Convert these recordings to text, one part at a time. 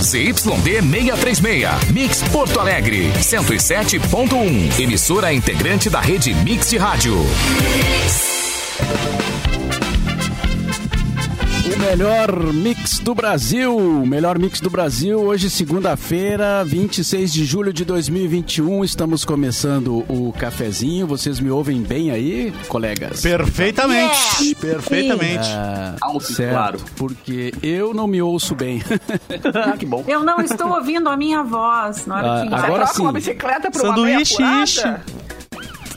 ZYD 636, Mix Porto Alegre, 107.1. Emissora integrante da rede Mix de Rádio. O melhor mix do Brasil, o melhor mix do Brasil. Hoje, segunda-feira, 26 de julho de 2021, estamos começando o cafezinho. Vocês me ouvem bem aí, colegas? Perfeitamente, perfeitamente. Ah, Alto, certo, claro. porque eu não me ouço bem. Ah, que bom. Eu não estou ouvindo a minha voz na hora Ah, iniciar. agora Troca sim. uma bicicleta Sanduíche, uma furada.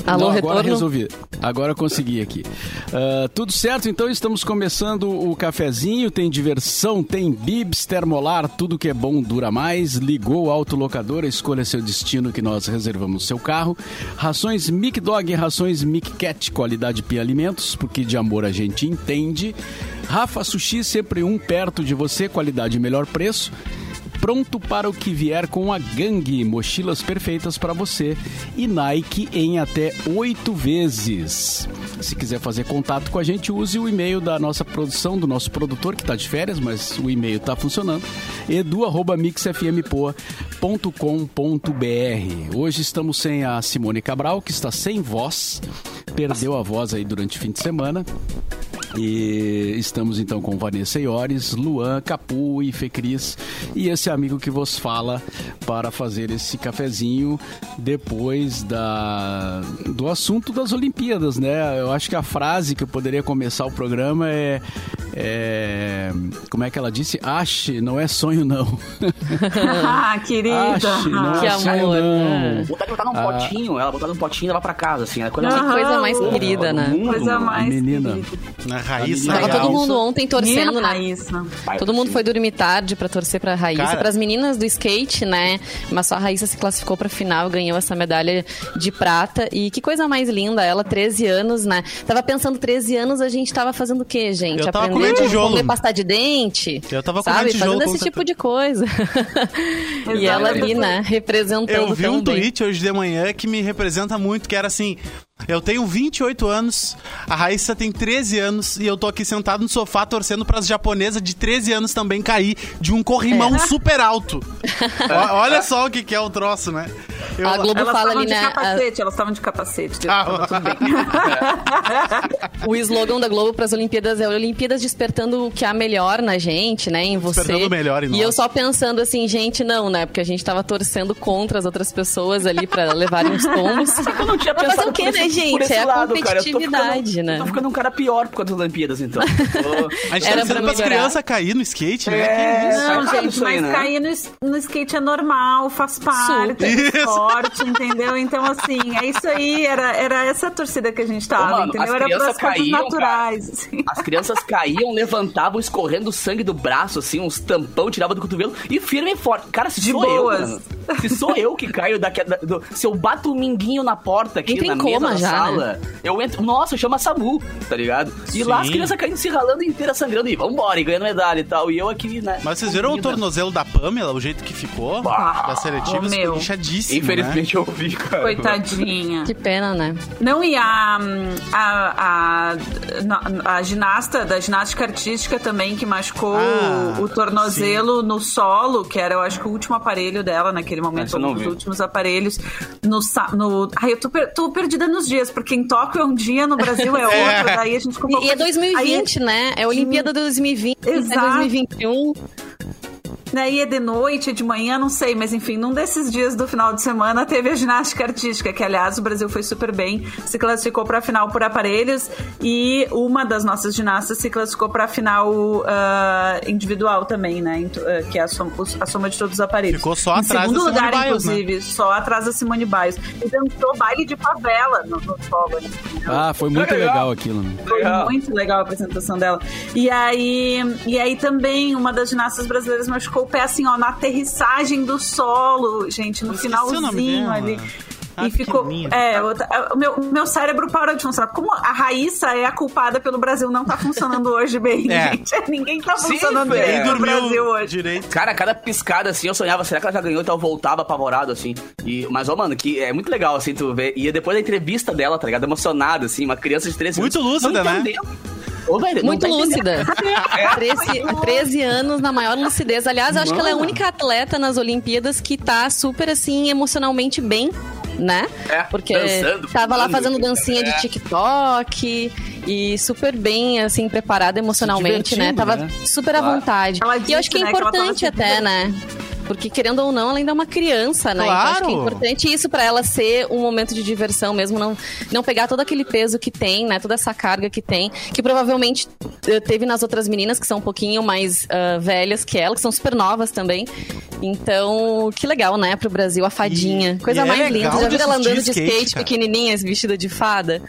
Alô, Não, agora retorno. resolvi. Agora consegui aqui. Ah, tudo certo, então estamos começando o cafezinho. Tem diversão, tem bibs, termolar, tudo que é bom dura mais. Ligou o autolocador, escolha seu destino que nós reservamos seu carro. Rações Mic Dog rações Mic Cat, qualidade Pia Alimentos, porque de amor a gente entende. Rafa Sushi, sempre um perto de você, qualidade e melhor preço. Pronto para o que vier com a Gangue, mochilas perfeitas para você e Nike em até oito vezes. Se quiser fazer contato com a gente, use o e-mail da nossa produção, do nosso produtor que está de férias, mas o e-mail está funcionando. edu@mixfmpoa.com.br. Hoje estamos sem a Simone Cabral, que está sem voz, perdeu a voz aí durante o fim de semana. E estamos então com Vanessa Iores, Luan, Capu e Fecris e esse amigo que vos fala para fazer esse cafezinho depois da, do assunto das Olimpíadas, né? Eu acho que a frase que eu poderia começar o programa é, é como é que ela disse? Ache, não é sonho não. Ah, querida. Ache, não Que é sonho amor, não. né? Botar botar num Ah. potinho, ela botar num potinho e levar pra casa, assim. É coisa Aham. mais Coisa mais Ah, querida, né? mundo, Coisa mais menina. querida. Raíssa. Tava todo mundo ontem torcendo, né? Raíssa. Todo mundo foi dormir tarde pra torcer pra Raíssa, Cara. pras meninas do skate, né? Mas só a Raíssa se classificou pra final, ganhou essa medalha de prata. E que coisa mais linda, ela, 13 anos, né? Tava pensando, 13 anos a gente tava fazendo o quê, gente? Eu tava Aprendendo comendo tijolo. comer pasta de dente? Eu tava sabe? comendo tijolo, Fazendo esse tipo de coisa. e ela ali, né? Representando Eu vi um tweet hoje de manhã que me representa muito, que era assim... Eu tenho 28 anos, a Raíssa tem 13 anos e eu tô aqui sentado no sofá torcendo pras japonesas de 13 anos também cair de um corrimão É. super alto. O- Olha só o que, que é o troço, né? Eu- A Globo Elas fala ali, de né? a- capacete, elas estavam de capacete. Ah, tava tudo bem. O slogan da Globo para as Olimpíadas é Olimpíadas despertando o que há melhor na gente, né? Em você. Despertando o melhor em E nós. eu só pensando assim, gente, não, né? Porque a gente tava torcendo contra as outras pessoas ali para levarem uns tombos. Eu não tinha Pra pensado fazer o quê, por né, gente? É a lado, cara. Eu tô competitividade, ficando- né? Eu tô ficando um cara pior por causa das Olimpíadas, então. Tô- A gente Era tá pra torcendo pras melhorar. crianças cair no skate, né? É, Que isso? tá Não, gente, isso aí, mas né? cair no, no skate é normal, faz parte Isso. esporte, entendeu? Então, assim, é isso aí, era, era essa torcida que a gente tava, Ô, mano, entendeu? as Era crianças pras coisas caíam, naturais. assim. As crianças caíam, levantavam, escorrendo sangue do braço, assim, uns tampão, tirava do cotovelo e firme e forte. Cara, se De sou boas. eu, mano, se sou eu que caio daqui, da- do- se eu bato o minguinho na porta aqui, Entra na mesa já, sala, eu entro, nossa, chama Samu, tá ligado? E lá as Sim. crianças caindo, se ralando inteira, sangrando, e vambora, e ganhando medalha e tal, e eu aqui, né? Mas vocês viram o tornozelo da Pamela, o jeito que ficou? Bah. da seletiva, ficou meu. inchadíssimo, Infelizmente eu vi, cara. Coitadinha. Que pena, né? Não, e a, a, a, a ginasta da ginástica artística também, que machucou Ah, o, o tornozelo no solo, que era, eu acho que o último aparelho dela naquele momento, um dos últimos aparelhos. No, no, ai, eu tô, per- tô perdida nos dias, porque em Tóquio é um dia, no Brasil é outro, daí a gente... E, e é 2020, né? É a Olimpíada 2020, é Exato. 2021. Daí é de noite, é de manhã, não sei, mas enfim, num desses dias do final de semana teve a ginástica artística, que aliás o Brasil foi super bem, se classificou para a final por aparelhos e uma das nossas ginastas se classificou para a final ah, individual também, né? Ent- ah, que é a soma, a soma de todos os aparelhos. Ficou só em atrás da segundo Simone lugar, Biles, né? inclusive, só atrás da Simone Biles. E dançou baile de favela no, no solo. né? Ah, foi muito Legal. legal aquilo. né? Foi Legal. muito legal a apresentação dela. E aí, e aí também uma das ginastas brasileiras machucou pé assim, ó, na aterrissagem do solo, gente, no nome finalzinho ali. Ah, e ficou. pequenininha. É, o, meu, meu cérebro parou de funcionar. Como a Raíssa é a culpada pelo Brasil não tá funcionando hoje bem, É. gente. Ninguém tá Sim, funcionando velho. bem no Brasil hoje. direito. Cara, cada piscada assim, eu sonhava, será que ela já ganhou? Então eu voltava apavorado, assim. E, mas, ó, mano, que é muito legal, assim, tu ver. E depois da entrevista dela, tá ligado? Emocionada, assim, uma criança de 13 Muito anos. lúcida, não né? Ô, velho, Muito lúcida. 13, 13 anos na maior lucidez. Aliás, eu acho que ela é a única atleta nas Olimpíadas que tá super assim emocionalmente bem, né? É, Porque dançando, tava lá fazendo dancinha é. de TikTok e super bem assim preparada emocionalmente, né? Tava né? super à Claro. vontade. Ela e eu acho que é né, que importante se até, né? Porque, querendo ou não, ela ainda é uma criança, né? Então, acho que é Claro. importante isso pra ela ser um momento de diversão mesmo, não, não pegar todo aquele peso que tem, né? Toda essa carga que tem, que provavelmente eh, teve nas outras meninas, que são um pouquinho mais ah, velhas que ela, que são super novas também. Então, que legal, né, pro Brasil, a fadinha. E- Coisa e é mais legal linda. Já viram ela andando de skate, skate, pequenininha, vestida de fada?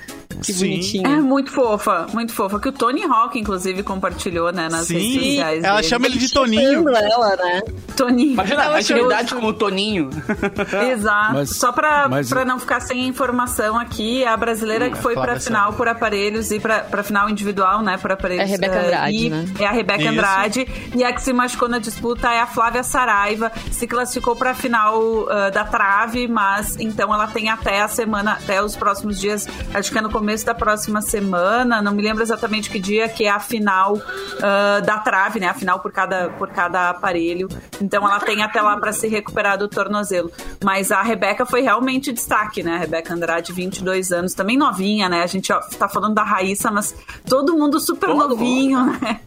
Que Sim. bonitinha. É muito fofa, muito fofa. Que o Tony Hawk, inclusive, compartilhou, né, nas Sim, redes sociais. ela dele. chama ele de Toninho. Ela, né? Toninho. Imagina Eu a intimidade com o Toninho. Exato. Mas- Só pra, mas- pra não ficar sem informação aqui, a brasileira que foi pra final por aparelhos e pra, pra final individual, né? Por aparelhos. É a Rebeca eh, Andrade, e- né? É a Rebeca Isso. Andrade. E a que se machucou na disputa é a Flávia Saraiva. Se classificou pra final ah, da trave, mas então ela tem até a semana, até os próximos dias, acho que é no começo da próxima semana, não me lembro exatamente que dia, que é a final ah, da trave, né? A final por cada, por cada aparelho. Então ela tem até lá pra se recuperar do tornozelo. Mas a Rebeca foi realmente destaque, né? A Rebeca Andrade, 22 anos, também novinha, né? A gente ó, tá falando da Raíssa, mas todo mundo super Todo novinho, né?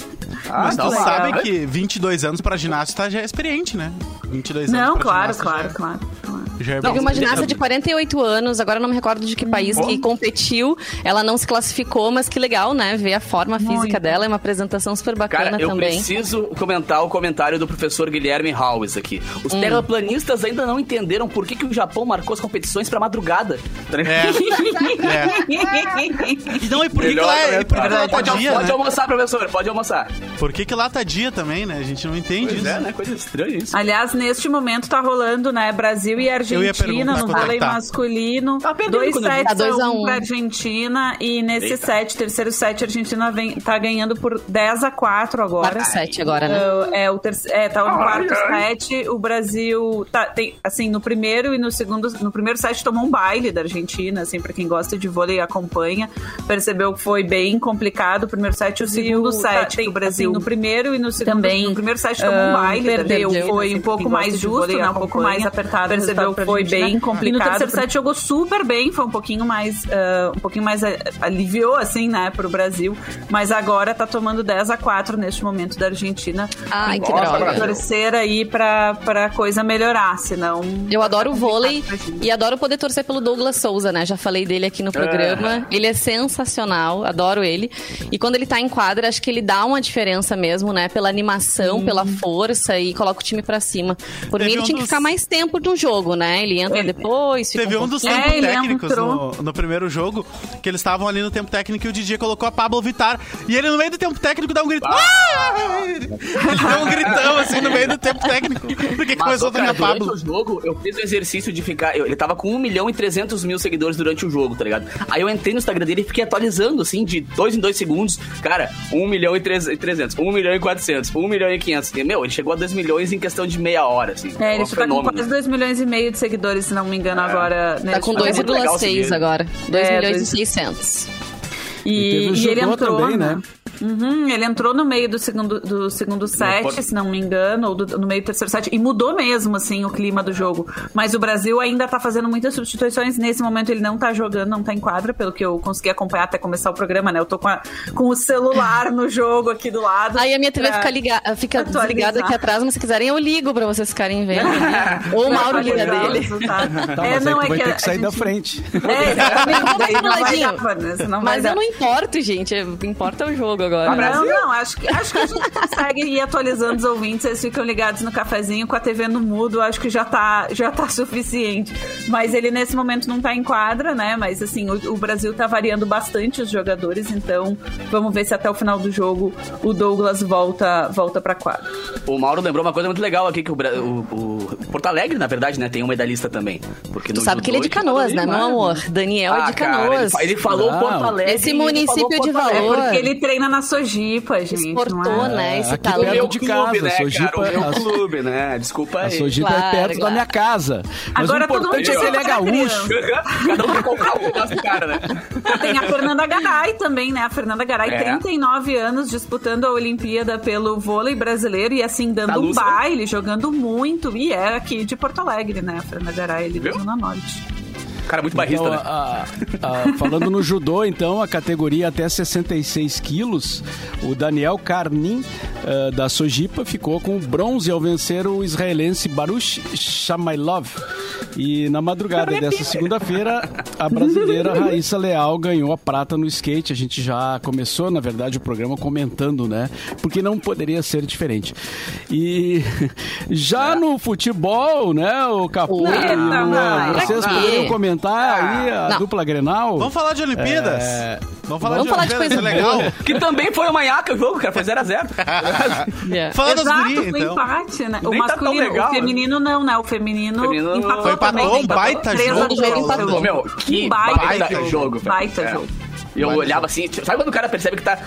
Mas tá tu sabe que 22 anos pra ginasta já é experiente, né? 22 anos Não, pra claro, ginasta claro, já- claro, claro. Já é Teve uma ginasta de 48 anos, agora eu não me recordo de que país que competiu. Ela não se classificou, mas que legal, né? Ver a forma física Muito. dela, é uma apresentação super bacana Cara, eu também. preciso comentar o comentário do professor Guilherme Howes aqui. Os terraplanistas ainda não entenderam por que, que o Japão marcou as competições pra madrugada. Tá? É, é. E não, e por que, que lá, é- e por que lá tá pode, dia, pode né? almoçar, professor, pode almoçar. Por que, que lá tá dia também, né? A gente não entende Pois isso. é, né? Coisa estranha isso. Aliás, neste momento tá rolando, né? Brasil e Argentina no vôlei tá. masculino. Tá perdendo dois quando eu vi. sets Tá dois a a um um. pra Argentina. E nesse Eita. set, terceiro set, a Argentina vem, tá ganhando por 10 a 4 agora. Quarto set agora, né? É, é, o terceiro, é, tá no quarto set. O Brasil tá, tem, assim, no primeiro e no segundo. No primeiro set tomou um baile da Argentina, assim, pra quem gosta de vôlei e acompanha. Percebeu que foi bem complicado o primeiro set e o segundo set. que o Brasil no primeiro e no segundo. Também, no primeiro set tomou um baile. perdeu, Perdeu, foi assim, um pouco mais justo, né? Um pouco mais apertado. percebeu que foi Argentina. bem complicado. E no terceiro set jogou super bem, foi um pouquinho mais. ah, um pouquinho mais ah, aliviou, assim, né, pro Brasil. Mas agora tá tomando 10 a 4 neste momento da Argentina. Ai, que Nossa, droga. Torcer aí pra, pra coisa melhorar, senão. Eu adoro o vôlei e adoro poder torcer pelo Douglas Souza, né? Já falei dele aqui no programa. Ele é sensacional, adoro ele. E quando ele tá em quadra, acho que ele dá uma diferença mesmo, né? Pela animação, pela força e coloca o time pra cima. Por Teve mim, ele um tinha que dos- ficar mais tempo no jogo, né? Ele entra Ele- depois, fica Teve um um dos tempos É, técnicos no, no primeiro jogo, que eles estavam ali no tempo técnico e o DJ colocou a Pablo Vittar. E ele, no meio do tempo técnico, dá um grito. Ah! Ele deu um gritão assim no meio do tempo técnico. Porque Mas, começou a tocar cara, a durante Pablo. o jogo, eu fiz o exercício de ficar. eu- ele tava com 1 milhão e 300 mil seguidores durante o jogo, tá ligado? Aí eu entrei no Instagram dele e fiquei atualizando, assim, de 2 em 2 segundos. Cara, 1 milhão e 300, 1 milhão e 400, 1 milhão e 500. E, meu, ele chegou a 2 milhões em questão de meia hora, assim. É, ele um tá com quase 2 milhões e meio de seguidores, se não me engano, agora. Tá com momento. muito legal 2,6 seguir. agora. 2 É, milhões dois- e 600. E E, e ele entrou, também, né? Né? Uhum, ele entrou no meio do segundo, do segundo set, pode- se não me engano, ou do- no meio do terceiro set, e mudou mesmo, assim, o clima do jogo. Mas o Brasil ainda tá fazendo muitas substituições. Nesse momento ele não tá jogando, não tá em quadra, pelo que eu consegui acompanhar até começar o programa, né? Eu tô com, a- com o celular no jogo aqui do lado. Aí a minha TV pra- fica, liga, fica desligada aqui atrás, mas se quiserem eu ligo pra vocês ficarem vendo. Ou o Mauro liga dele. resultado. Tá, é, mas não, é vai que ter a- que sair a da gente- frente. É, exatamente. Daí não vai Ladinho. dar, Vanessa, não vai Mas dar. eu não importo, gente. O que importa é o jogo agora. Não, não, acho que, acho que a gente consegue ir atualizando os ouvintes, eles ficam ligados no cafezinho com a TV no mudo, acho que já tá, já tá suficiente. Mas ele nesse momento não tá em quadra, né? Mas assim, o, o Brasil tá variando bastante os jogadores, então vamos ver se até o final do jogo o Douglas volta, volta pra quadra. O Mauro lembrou uma coisa muito legal aqui, que o, o- o Porto Alegre, na verdade, né, tem um medalhista também. Porque Tu no sabe que ele é de Canoas, né, meu amor? Daniel é Ah, de cara, ele Canoas. fa- ele, falou Não. Porto Alegre. Esse ele município de valor. Porque ele treina na na Sojipa, gente. Exportou, é? né? Esse aqui talento. perto Meu de clube, casa, né, Sojipa- cara? O meu a- clube, né? Desculpa A aí. Sojipa é Claro, perto da claro. minha casa. Mas Agora o todo mundo importante é que ele é pra gaúcho. Cada um comprar o pedaço do cara, né? Tem a Fernanda Garay também, né? A Fernanda Garay, É. 39 anos, disputando a Olimpíada pelo vôlei brasileiro e assim, dando Tá um baile, jogando muito. E é aqui de Porto Alegre, né? A Fernanda Garay, ali da Viu? Zona Norte. Cara, muito barrista, Então, né? a- a- falando no judô, então, a categoria até 66 quilos, o Daniel Karnin, eh, da Sojipa, ficou com o bronze ao vencer o israelense Baruch Shamailov. E na madrugada dessa segunda-feira, a brasileira Raíssa Leal ganhou a prata no skate. A gente já começou, na verdade, o programa comentando, né? Porque não poderia ser diferente. E já no futebol, né, o Capu e vocês poderiam comentar aí a Não. dupla Grenal? Vamos falar de Olimpíadas? É. Vamos falar Vamos de falar de coisa legal. boa. Que também foi uma nhaca o jogo, cara. Foi 0x0. Yeah. Fala das Exato, gurias, foi então. empate, né? O Nem tá masculino, legal, o feminino não, né? O feminino, Feminino- empatou Foi empatou, também. um baita Três a jogo, empatou. Meu, que baita, baita jogo. Baita É. jogo. E eu olhava assim, sabe quando o cara percebe que tá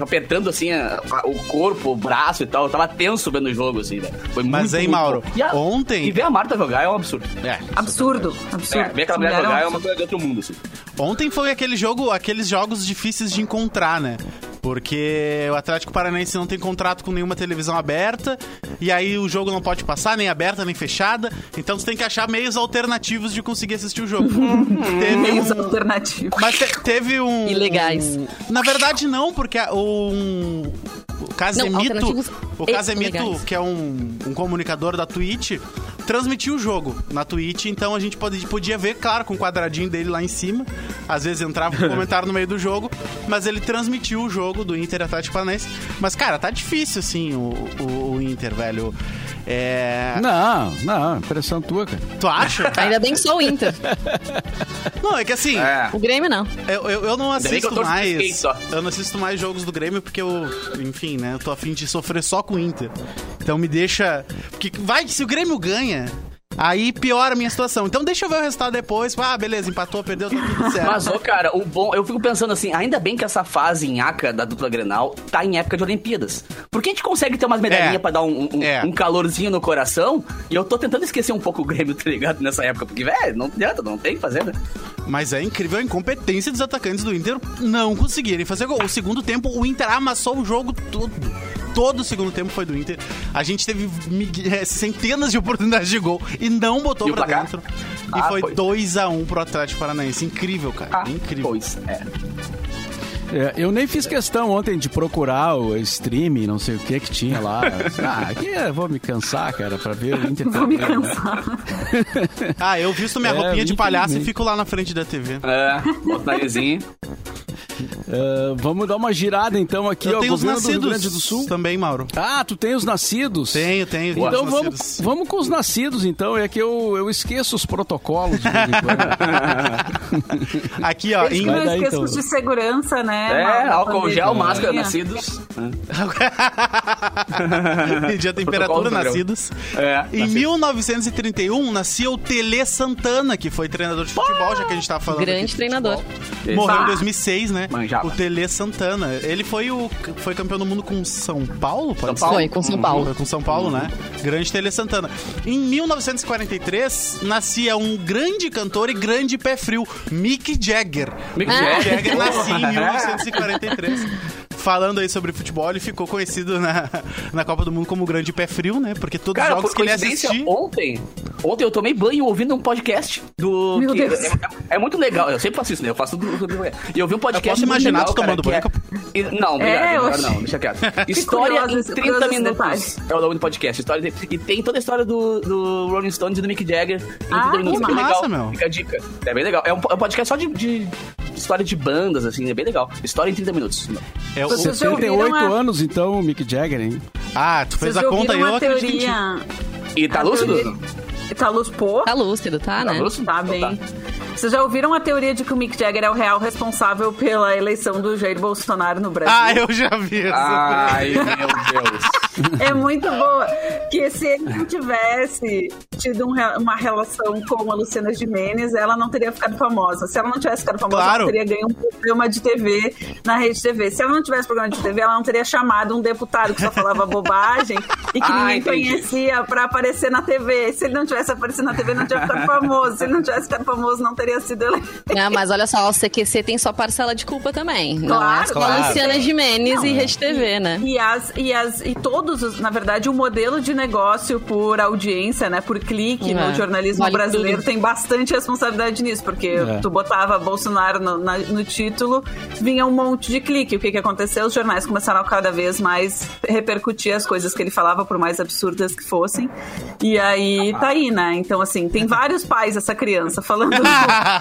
apertando assim a- a- o corpo, o braço e tal? Eu tava tenso vendo o jogo, assim, velho. Foi Mas, hein, Mauro. E a- ontem- E ver a Marta jogar é um absurdo. É. Absurdo, absurdo. É, ver aquela mulher jogar é um uma coisa de outro mundo, assim. Ontem foi aquele jogo, aqueles jogos difíceis de encontrar, né? Porque o Atlético Paranaense não tem contrato com nenhuma televisão aberta, e aí o jogo não pode passar, nem aberta, nem fechada. Então você tem que achar meios alternativos de conseguir assistir o jogo. teve Meios um, alternativos. mas te- teve um. Ilegais. um- na verdade, não, porque um. O Casemito, alternativos o Casemito, ilegais. que é um, um comunicador da Twitch, transmitiu o jogo na Twitch, então a gente pode- podia ver, claro, com o quadradinho dele lá em cima. Às vezes entrava um comentário no meio do jogo, mas ele transmitiu o jogo do Inter e Atlético Paranaense. Mas, cara, tá difícil, assim, o, o- o Inter, velho. É... Não, não, impressão tua, cara. Tu acha? Ainda bem que só o Inter. Não, é que assim, É. O Grêmio não. Eu, eu, eu não eu assisto skate mais. Eu não assisto mais jogos do Grêmio porque eu, enfim, né? Eu tô afim de sofrer só com o Inter. Então me deixa. Porque vai se o Grêmio ganha. Aí piora a minha situação. Então deixa eu ver o resultado depois. Ah, beleza, empatou, perdeu, tá tudo certo. Mas, ô, cara, o bom. Eu fico pensando assim, ainda bem que essa fase nhaca da dupla Grenal tá em época de Olimpíadas. Porque a gente consegue ter umas medalhinhas É. pra dar um, um- É. um calorzinho no coração. E eu tô tentando esquecer um pouco o Grêmio, tá ligado? Nessa época. Porque, velho, não adianta, não tem o que fazer, né? Mas é incrível a incompetência dos atacantes do Inter não conseguirem fazer gol. O segundo tempo, o Inter amassou o jogo todo. Todo o segundo tempo foi do Inter. A gente teve eh, centenas de oportunidades de gol e não botou E pra dentro. E Ah, foi foi. 2x1 pro Atlético Paranaense. Incrível, cara. Incrível. Pois, é. É, eu nem fiz questão ontem de procurar o stream, não sei o que que tinha lá. Ah, aqui eu vou me cansar, cara, pra ver o Inter. Vou me cansar. Ah, eu visto minha É, roupinha de palhaço e fico lá na frente da TV. É, bota Ah, vamos dar uma girada então aqui, eu ó, tenho os governo do Rio nascidos Grande do Sul. também, Mauro. Ah, tu tem os nascidos? Tenho, tenho. Então os vamos, nascidos. vamos com os nascidos, então. É que eu, eu esqueço os protocolos. Aqui, ó. Em... não esqueçam então. de segurança, né? É, Mauro, álcool gel, pandemia. máscara, nascidos. Medir a temperatura, nascidos. É, Em 1931, nascia o Tele Santana, que foi treinador de futebol, já que a gente tava falando. Grande de treinador. Morreu em 2006, né? Manjava. O Tele Santana. Ele foi o foi campeão do mundo com São Paulo, pode São ser? Foi, com São Paulo. Foi com São Paulo, né? Grande Tele Santana. Em 1943, nascia um grande cantor e grande pé frio, Mick Jagger. Mick Mick Jagger. Jagger nascia em 1943. Falando aí sobre futebol, ele ficou conhecido na, na Copa do Mundo como o grande pé frio, né? Porque todos os Cara, jogos por que ele assistia... ontem, ontem eu tomei banho ouvindo um podcast do. Meu que Deus. É, é muito legal, eu sempre faço isso, né? Eu faço do. do- E eu vi um podcast. Eu posso imaginar legal, tu tomando banho, é- e- Não, obrigado, É, oxi. não, deixa quieto. História em esse- 30 curioso esse minutos. É o nome do podcast. História de- E tem toda a história do, do Rolling Stones e do Mick Jagger em 30 Ah, minutos. que é massa, legal. meu. Fica a dica. É bem legal. É um, é um podcast só de, de história de bandas, assim, é bem legal. História em 30 minutos. É o- Vocês já 78 ouviram a- anos, então, o Mick Jagger, hein? Ah, tu fez Vocês a conta aí, ouviram eu a acredito teoria... E tá a lúcido? teoria- Tá lúcido, pô? Tá lúcido, tá, Tá né? lúcido? Tá Então bem. Vocês já ouviram a teoria de que o Mick Jagger é o real responsável pela eleição do Jair Bolsonaro no Brasil? Ah, eu já vi essa. Ai, meu Deus. É muito boa. Que se ele não tivesse tido um uma relação com a Luciana Gimenez, ela não teria ficado famosa. Se ela não tivesse ficado famosa, Claro. ela teria ganho um programa de TV na rede TV. Se ela não tivesse programa de TV, ela não teria chamado um deputado que só falava bobagem e que Ah, ninguém entendi. conhecia pra aparecer na TV. Se ele não tivesse aparecido na TV, não tinha ficado famoso. Se ele não tivesse ficado famoso, não teria sido eleito. Não, mas olha só, o CQC tem sua parcela de culpa também. não é Claro, claro. Luciana Gimenez Não, e. Rede TV, né? E, as, e, as, e todos, os, na verdade, o modelo de negócio por audiência, né, por clique É, no jornalismo vale brasileiro tudo. tem bastante responsabilidade nisso, porque É. tu botava Bolsonaro no, na- no título, vinha um monte de clique. O que, que aconteceu? Os jornais começaram a cada vez mais repercutir as coisas que ele falava, por mais absurdas que fossem. E aí tá aí, né? Então, assim, tem vários pais essa criança falando.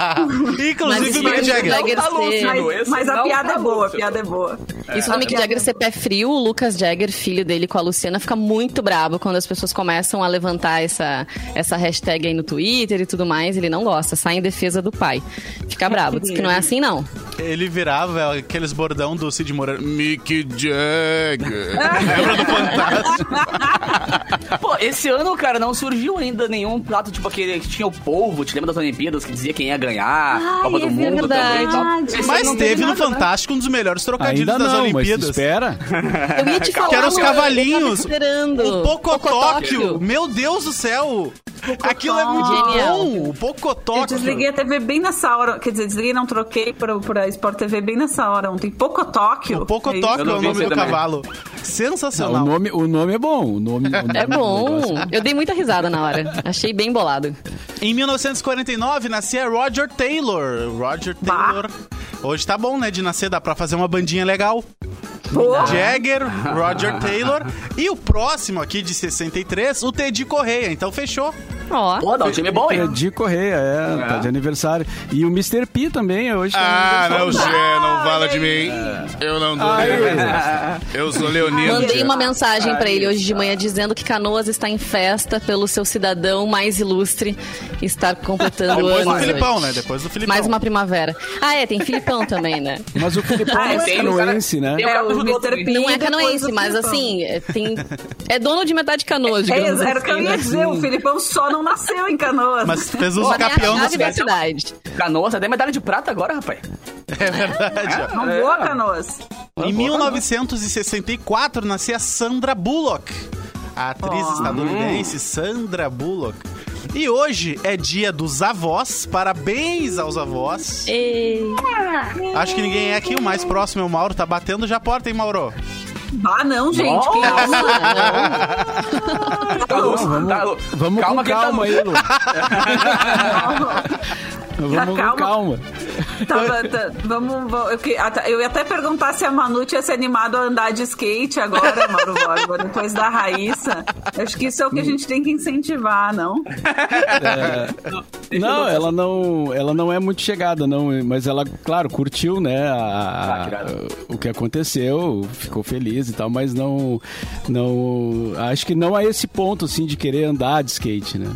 Inclusive Mas o Mick Jagger. Jagger Não tá ser- mas, mas a não piada tá é boa, a piada é boa. Isso do Mick Jagger ser pé frio, o Lucas Jagger, filho dele com a Luciana, fica muito brabo quando as pessoas começam a levantar essa, essa hashtag aí no Twitter e tudo mais. Ele não gosta, sai em defesa do pai. Fica brabo, diz que não é assim não. Ele virava aqueles bordão do Cid Moreira. Mick Jagger. Lembra do Fantástico? Pô, esse ano, cara, não surgiu ainda nenhum prato tipo aquele que tinha o polvo, te lembra das Olimpíadas, que dizia quem ia ganhar, Ai, Copa é do Mundo também e tal. Mas teve no nada, né? Fantástico um dos melhores trocadilhos Ainda das não, Olimpíadas. espera. Eu ia te falar, os cavalinhos. Esperando. O Pocotóquio. Pocotóquio. Meu Deus do céu. Aquilo é muito Genial. bom. O Eu Pocotóquio. desliguei a TV bem nessa hora. Quer dizer, desliguei não troquei pra, pra Sport TV bem nessa hora ontem. Pouco Tóquio. O Pocotóquio Eu não é o nome do também. cavalo. Não, Sensacional. o, nome, o nome é bom. O nome, o nome É bom. Eu dei muita risada na hora. Achei bem bolado. Em 1949 nascia Roger Taylor. Roger Bah. Taylor. Hoje tá bom, né? De nascer, dá pra fazer uma bandinha legal. Jagger, Roger Taylor. E o próximo aqui de 63, o Teddy Correia. Então fechou. Ó. Pô, não, o time é bom, É hein? de Correia, é, tá de aniversário. E o Mr. P também, hoje tá de aniversário. Gê, não fala de mim. Eu não dou. Eu sou leonino. Mandei uma mensagem pra ele hoje de manhã dizendo que Canoas está em festa pelo seu cidadão mais ilustre estar completando Depois do anos Filipão, hoje. né? Depois do Filipão. Mais uma primavera. Ah, é, tem Filipão também, né? Mas o Filipão Ah, não é um canoense, né? É, o do Mr. P. Não é depois canoense, mas assim, é, tem, é dono de metade de Canoas, É, digamos era o que eu assim. ia né? dizer. O Filipão só não nasceu em Canoas. Mas fez uso campeão da cidade. Canoas, até medalha de prata agora, rapaz. É verdade. Não voa Canoas. Em 1964 nascia Sandra Bullock, a atriz Oh. estadunidense Sandra Bullock. E hoje é dia dos avós. Parabéns aos avós. Ei. Acho que ninguém é aqui. O mais próximo é o Mauro. Tá batendo já a porta, hein, Mauro? Ah, não, gente. Que Nossa. isso? Tá louco, Vamos, tá louco. vamos calma com tá calma aí, Lu. Vamos Calma. com calma. Tava- tá- vamos, vamos- eu, até- eu ia até perguntar se a Manu tinha se animado a andar de skate agora, Mauro Borba, depois da Raíssa. Acho que isso é o que a gente tem que incentivar, não? Não, ela não, ela não é muito chegada, não, mas ela, claro, curtiu, né, a- Ah, que irado. o que aconteceu, ficou feliz e tal, mas não, não, acho que não a esse ponto, assim, de querer andar de skate, né.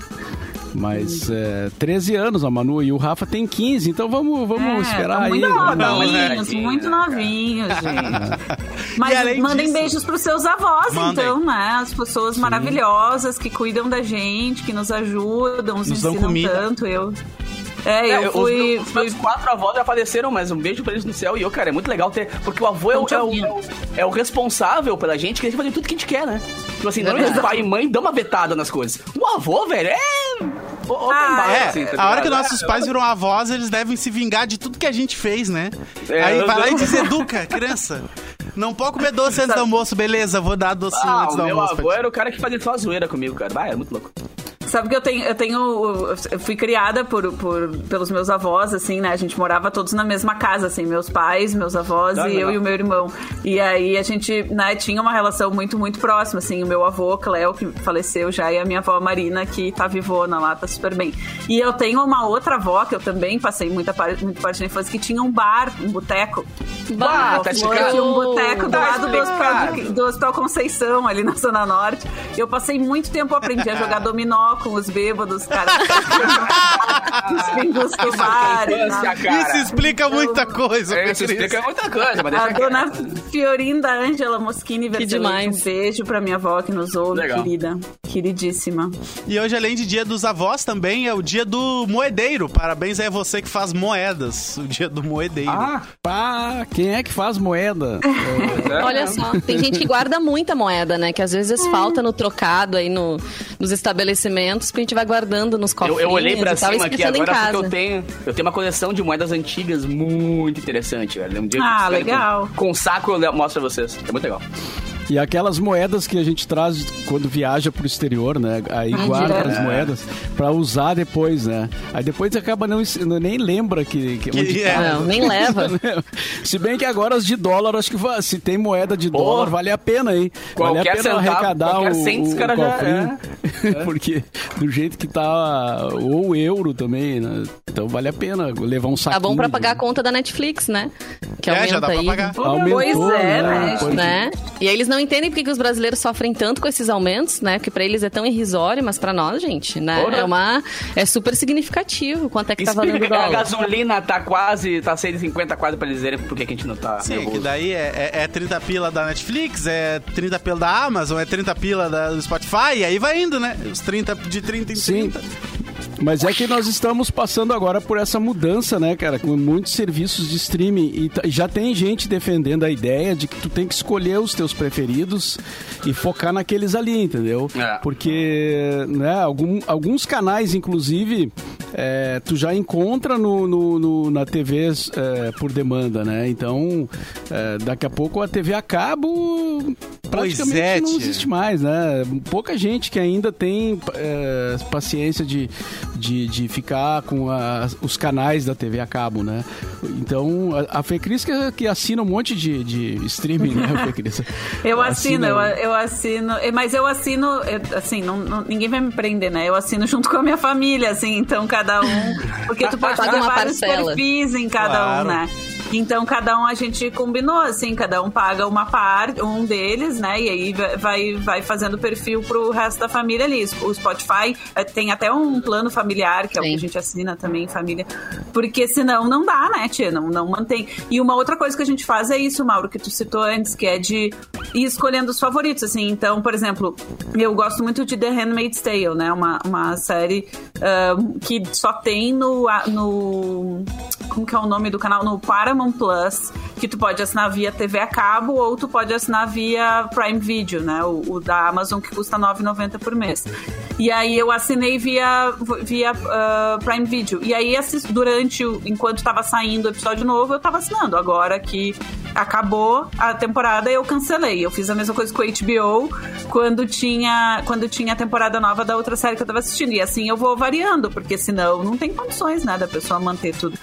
Mas é, 13 anos a Manu e o Rafa tem 15, então vamos, vamos É, esperar aí. Muito novinhos, muito novinhos, gente. E Mas mandem disso- beijos pros seus avós, Mandem. então, né? As pessoas maravilhosas que cuidam da gente, que nos ajudam, nos, Nos ensinam comida. tanto. Eu, é, É, eu fui, os meus fui quatro avós já faleceram, mas um beijo pra eles no céu. E eu, cara, é muito legal ter. Porque o avô é o, Não é o, é o- é o responsável pela gente, que ele fazer tudo que a gente quer, né? Tipo assim, normalmente pai e mãe dão uma vetada nas coisas. O avô, velho, é. O- Open Ah, bar, É, assim, tá a hora que nossos pais viram avós, eles devem se vingar de tudo que a gente fez, né? É, Aí vai lá e diz, educa, criança. Não pode comer doce antes do almoço, beleza, vou dar docinho Ah, antes o do meu almoço. pra avô era o cara que fazia só zoeira comigo, cara. Vai, é muito louco. Sabe que eu tenho, eu tenho, eu fui criada por, por, pelos meus avós, assim, né? A gente morava todos na mesma casa, assim, meus pais, meus avós Ah, e eu e o meu irmão. E aí a gente, né, tinha uma relação muito, muito próxima, assim, o meu avô, Cléo, que faleceu já, e a minha avó Marina, que tá vivona lá, tá super bem. E eu tenho uma outra avó, que eu também passei muita parte, muita parte da infância, que tinha um bar, um boteco, Bah, tá tinha um boteco do Tá lado do hospital, do Hospital Conceição, ali na Zona Norte. Eu passei muito tempo aprendi a jogar dominó com os bêbados, cara. Os pingos do bar. Isso explica muita coisa, É, Isso explica muita coisa, mas A dona Fiorinda Ângela Moschini demais. Um beijo pra minha avó que nos ouve, Legal. querida. Queridíssima. E hoje, além de dia dos avós, também é o dia do moedeiro. Parabéns aí a você que faz moedas. O dia do moedeiro. Ah, Pá, quem é que faz moeda? é. Olha só, tem gente que guarda muita moeda, né? Que às vezes falta no trocado aí no, nos estabelecimentos, que a gente vai guardando nos Eu, cofrinhos eu olhei pra cima aqui agora casa. porque eu tenho, eu tenho uma coleção de moedas antigas muito interessante, velho. Um dia Ah, eu legal. Com, com saco eu mostro pra vocês. É muito legal. E aquelas moedas que a gente traz quando viaja pro exterior, né? Aí Ah, guarda direto. as moedas pra usar depois, né? Aí depois acaba não, nem lembra que, que, Que onde é. tá. Não, nem leva. Se bem que agora as de dólar, acho que se tem moeda de Pô. dólar, vale a pena, hein? Vale a Qualquer pena centavo, arrecadar qualquer o, cento, o, cara já- cofrinho. Porque do jeito que tá, ou euro também, né? Então vale a pena levar um saquinho. Tá bom pra pagar a de- conta da Netflix, né? Que É, aumenta já dá pra aí. pagar. Aumentou, Pois é, né? né? Pois é. Né? E aí eles não entendem porque que os brasileiros sofrem tanto com esses aumentos, né? Que pra eles é tão irrisório, mas pra nós, gente, né? Ora. É uma é super significativo quanto é que tá valendo o a gasolina tá quase, tá 6,50 quase pra eles dizerem por que a gente não tá Sim, nervoso. que daí é, é, é 30 pila da Netflix, é 30 pila da Amazon, é 30 pila da, do Spotify, e aí vai indo, né? Os 30 de 30 em Sim. 30. Mas é que nós estamos passando agora por essa mudança, né, cara? Com muitos serviços de streaming. E já tem gente defendendo a ideia de que tu tem que escolher os teus preferidos e focar naqueles ali, entendeu? É. Porque, né, algum- alguns canais, inclusive, é, tu já encontra no, no- no- na TV é, por demanda, né? Então, é, daqui a pouco a TV a cabo praticamente é, não existe mais, né? Pouca gente que ainda tem é, paciência de, de, de ficar com a- os canais da TV a cabo, né? Então, a, a Fecris que, que assina um monte de, de streaming, né, Fecris? Eu assino, eu, eu assino, mas eu assino, assim, não, não- ninguém vai me prender, né? Eu assino junto com a minha família, assim, então cada um, porque tu pode Paga fazer uma vários parcela. perfis em cada Claro. um, né? Então cada um a gente combinou, assim, cada um paga uma parte, um deles, né? E aí va- vai, vai fazendo perfil pro resto da família ali. O Spotify eh, tem até um plano familiar, que é o que Sim. a gente assina também em família, porque senão não dá, né, tia? Não, não mantém. E uma outra coisa que a gente faz é isso, Mauro, que tu citou antes, que é de ir escolhendo os favoritos, assim. Então, por exemplo, eu gosto muito de The Handmaid's Tale, né? Uma, uma série ahn, que só tem no, no... Como que é o nome do canal? No Paramount Plus, que tu pode assinar via TV a cabo ou tu pode assinar via Prime Video, né? O, o da Amazon, que custa R$ 9,90 por mês. E aí eu assinei via, via ah, Prime Video. E aí, assis- durante enquanto tava saindo o episódio novo, eu tava assinando. Agora que acabou a temporada, eu cancelei. Eu fiz a mesma coisa com o HBO quando tinha, quando tinha a temporada nova da outra série que eu tava assistindo. E assim eu vou variando, porque senão não tem condições, né, da pessoa manter tudo.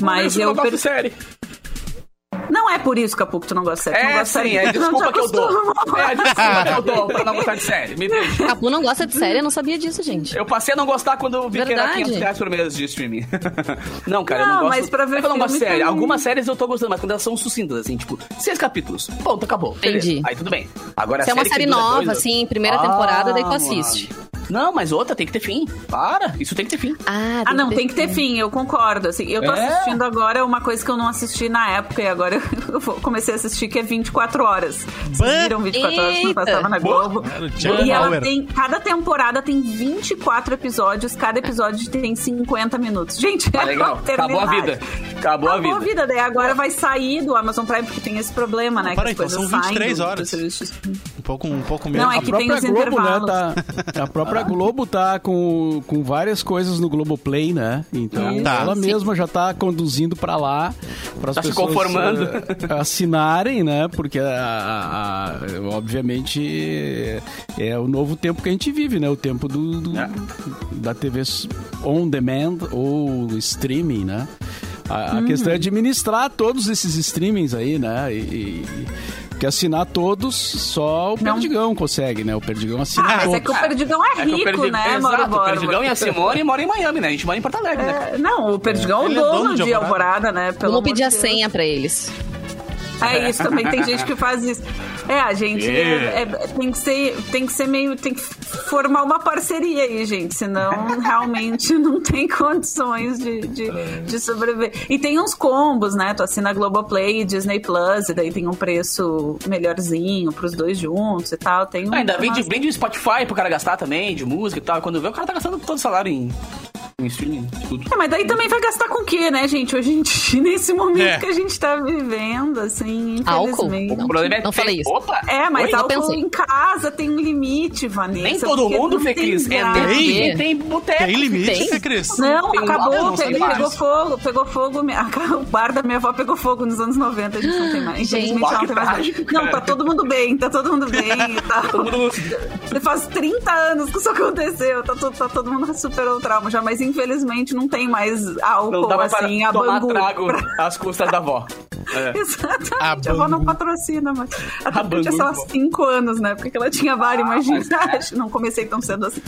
Mas eu. per- série. Não é por isso, Capu, que tu não gosta de série. não É gosta de sim, série é não desculpa que eu dou. É a desculpa que eu dou pra não gostar de série. Me deixa. Capu não gosta de série, eu não sabia disso, gente. Eu passei a não gostar quando eu vi que era Verdade. 500 reais por mês de streaming. não, cara, eu Não, não gosto. mas pra ver é que eu não gosto de série. também. Algumas séries eu tô gostando, mas quando elas são sucintas, assim, tipo, seis capítulos. Ponto, acabou. Beleza. Entendi. Aí tudo bem. Agora, Se é uma série nova, dois- assim, primeira temporada, daí tu mano. assiste. Não, mas outra tem que ter fim. Para, isso tem que ter fim. Ah, Ah, não, tem que ter fim, eu concordo. Assim, eu tô É? assistindo agora uma coisa que eu não assisti na época e agora eu vou- comecei a assistir, que é 24 horas. Vocês viram 24 horas que Eita! passava na Globo? Jack E ela tem. Cada temporada tem 24 episódios, cada episódio tem 50 minutos. Gente, Tá é legal. uma Acabou a vida. Acabou a Acabou a vida. vida, daí agora vai sair do Amazon Prime porque tem esse problema, né? Não, que para aí, então são saem 23 do- horas. Um pouco, um pouco menos. Não, é A que tem própria os Globo, né, intervalos. tá, a própria Globo tá com, com várias coisas no Globoplay, né? Então, Tá. ela Sim. mesma já tá conduzindo pra lá, para as Tá se pessoas conformando. eh, assinarem, né? Porque, a- a- a- obviamente, é o novo tempo que a gente vive, né? O tempo do, do- É. da TV on demand ou streaming, né? A, a Uhum. questão é administrar todos esses streamings aí, né? E, e- porque assinar todos, só o Não. Perdigão consegue, né? O Perdigão assina Ah, mas todos. é que o Perdigão é É rico, Perdig- né, Mauro Exato, o Borba? Perdigão e a Simone moram em Miami, né? A gente mora em Porto Alegre, né? É, não, o Perdigão é o é dono, dono de de Alvorada? Né? Pelo Vamos amor pedir a senha pra eles. É isso, também tem gente que faz isso. É, a gente é- é- tem, que ser, tem que ser meio. Tem que formar uma parceria aí, gente. Senão realmente não tem condições de, de, de sobreviver. E tem uns combos, né? Tu assina Globoplay e Disney Plus, e daí tem um preço melhorzinho pros dois juntos e tal. Tem um, Ah, ainda vem de umas- brinde Spotify pro cara gastar também, de música e tal. Quando vê, o cara tá gastando todo o salário em, em streaming, tudo. É, mas daí também vai gastar com o quê, né, gente? Hoje em dia, nesse momento É. que a gente tá vivendo, assim, Álcool? infelizmente. Não, O problema é não falei isso. Opa! É, mas Oi? álcool em casa tem um limite, Vanessa. Nem todo mundo, Fê Cris. É Tem? tem boteco. Tem limite? Fê Cris? Não, Tem acabou, álcool, não pegou, fogo, pegou fogo. O bar da minha avó pegou fogo nos anos 90, a gente não tem mais. Infelizmente não tem mais. trágico, Não, tá todo mundo bem, tá todo mundo bem. Tá. Todo mundo... Faz 30 anos que isso aconteceu, tá, todo- tá todo mundo superou o trauma já, mas infelizmente não tem mais álcool Não dava assim, pra a tomar bangu. trago pra- às custas da avó. É. Exatamente, A a, avó não patrocina, mas. Até A tinha, sei lá, Bangu, pô. 5 anos, né? Porque ela tinha vários, Ah, imagina. mas Não comecei tão cedo assim.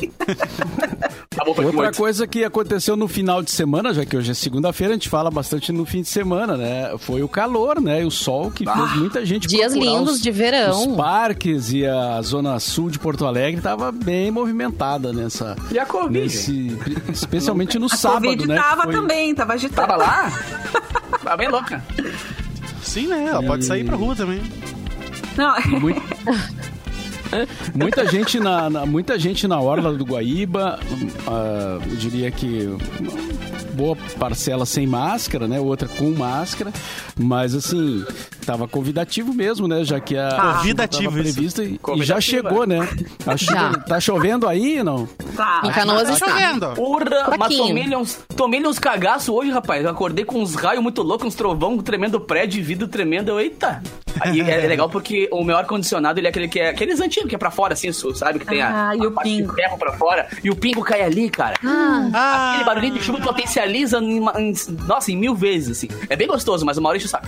Foi com Outra oito. coisa que aconteceu no final de semana, já que hoje é segunda-feira, a gente fala bastante no fim de semana, né? Foi o calor, né? E o sol que fez muita gente Dias procurar lindos os- de verão. Os parques e a zona sul de Porto Alegre tava bem movimentada nessa. E a Covid? nesse- especialmente no A sábado, Covid né? tava Foi- também, tava agitado. Tava lá? Tava bem louca. Sim, né? Ela pode sair pra rua também. Não, Muito- muita gente na, na- muita gente na orla do Guaíba, ah, eu diria que boa parcela sem máscara, né? Outra com máscara, mas assim tava convidativo mesmo, né? Já que a Convidativo, tava isso. prevista e, e já Convidativo, chegou, né? Tá, cho- Já. tá chovendo aí, não? tá. Em Canoas Tá está. chovendo. Urra, mas tomei uns, tomei uns cagaços hoje, rapaz. Eu acordei com uns raios muito loucos, uns trovão, um tremendo prédio, vidro tremendo. Eu, Eita! Aí é legal porque o meu ar-condicionado, ele é aquele que é aqueles antigos, que é pra fora, assim, sabe? Que tem a, Ah, e a o parte pingo. de ferro pra fora. E o pingo cai ali, cara. Ah, Aquele barulhinho de chuva potencializa, em, uma- em- nossa, em mil vezes, assim. É bem gostoso, mas o saco.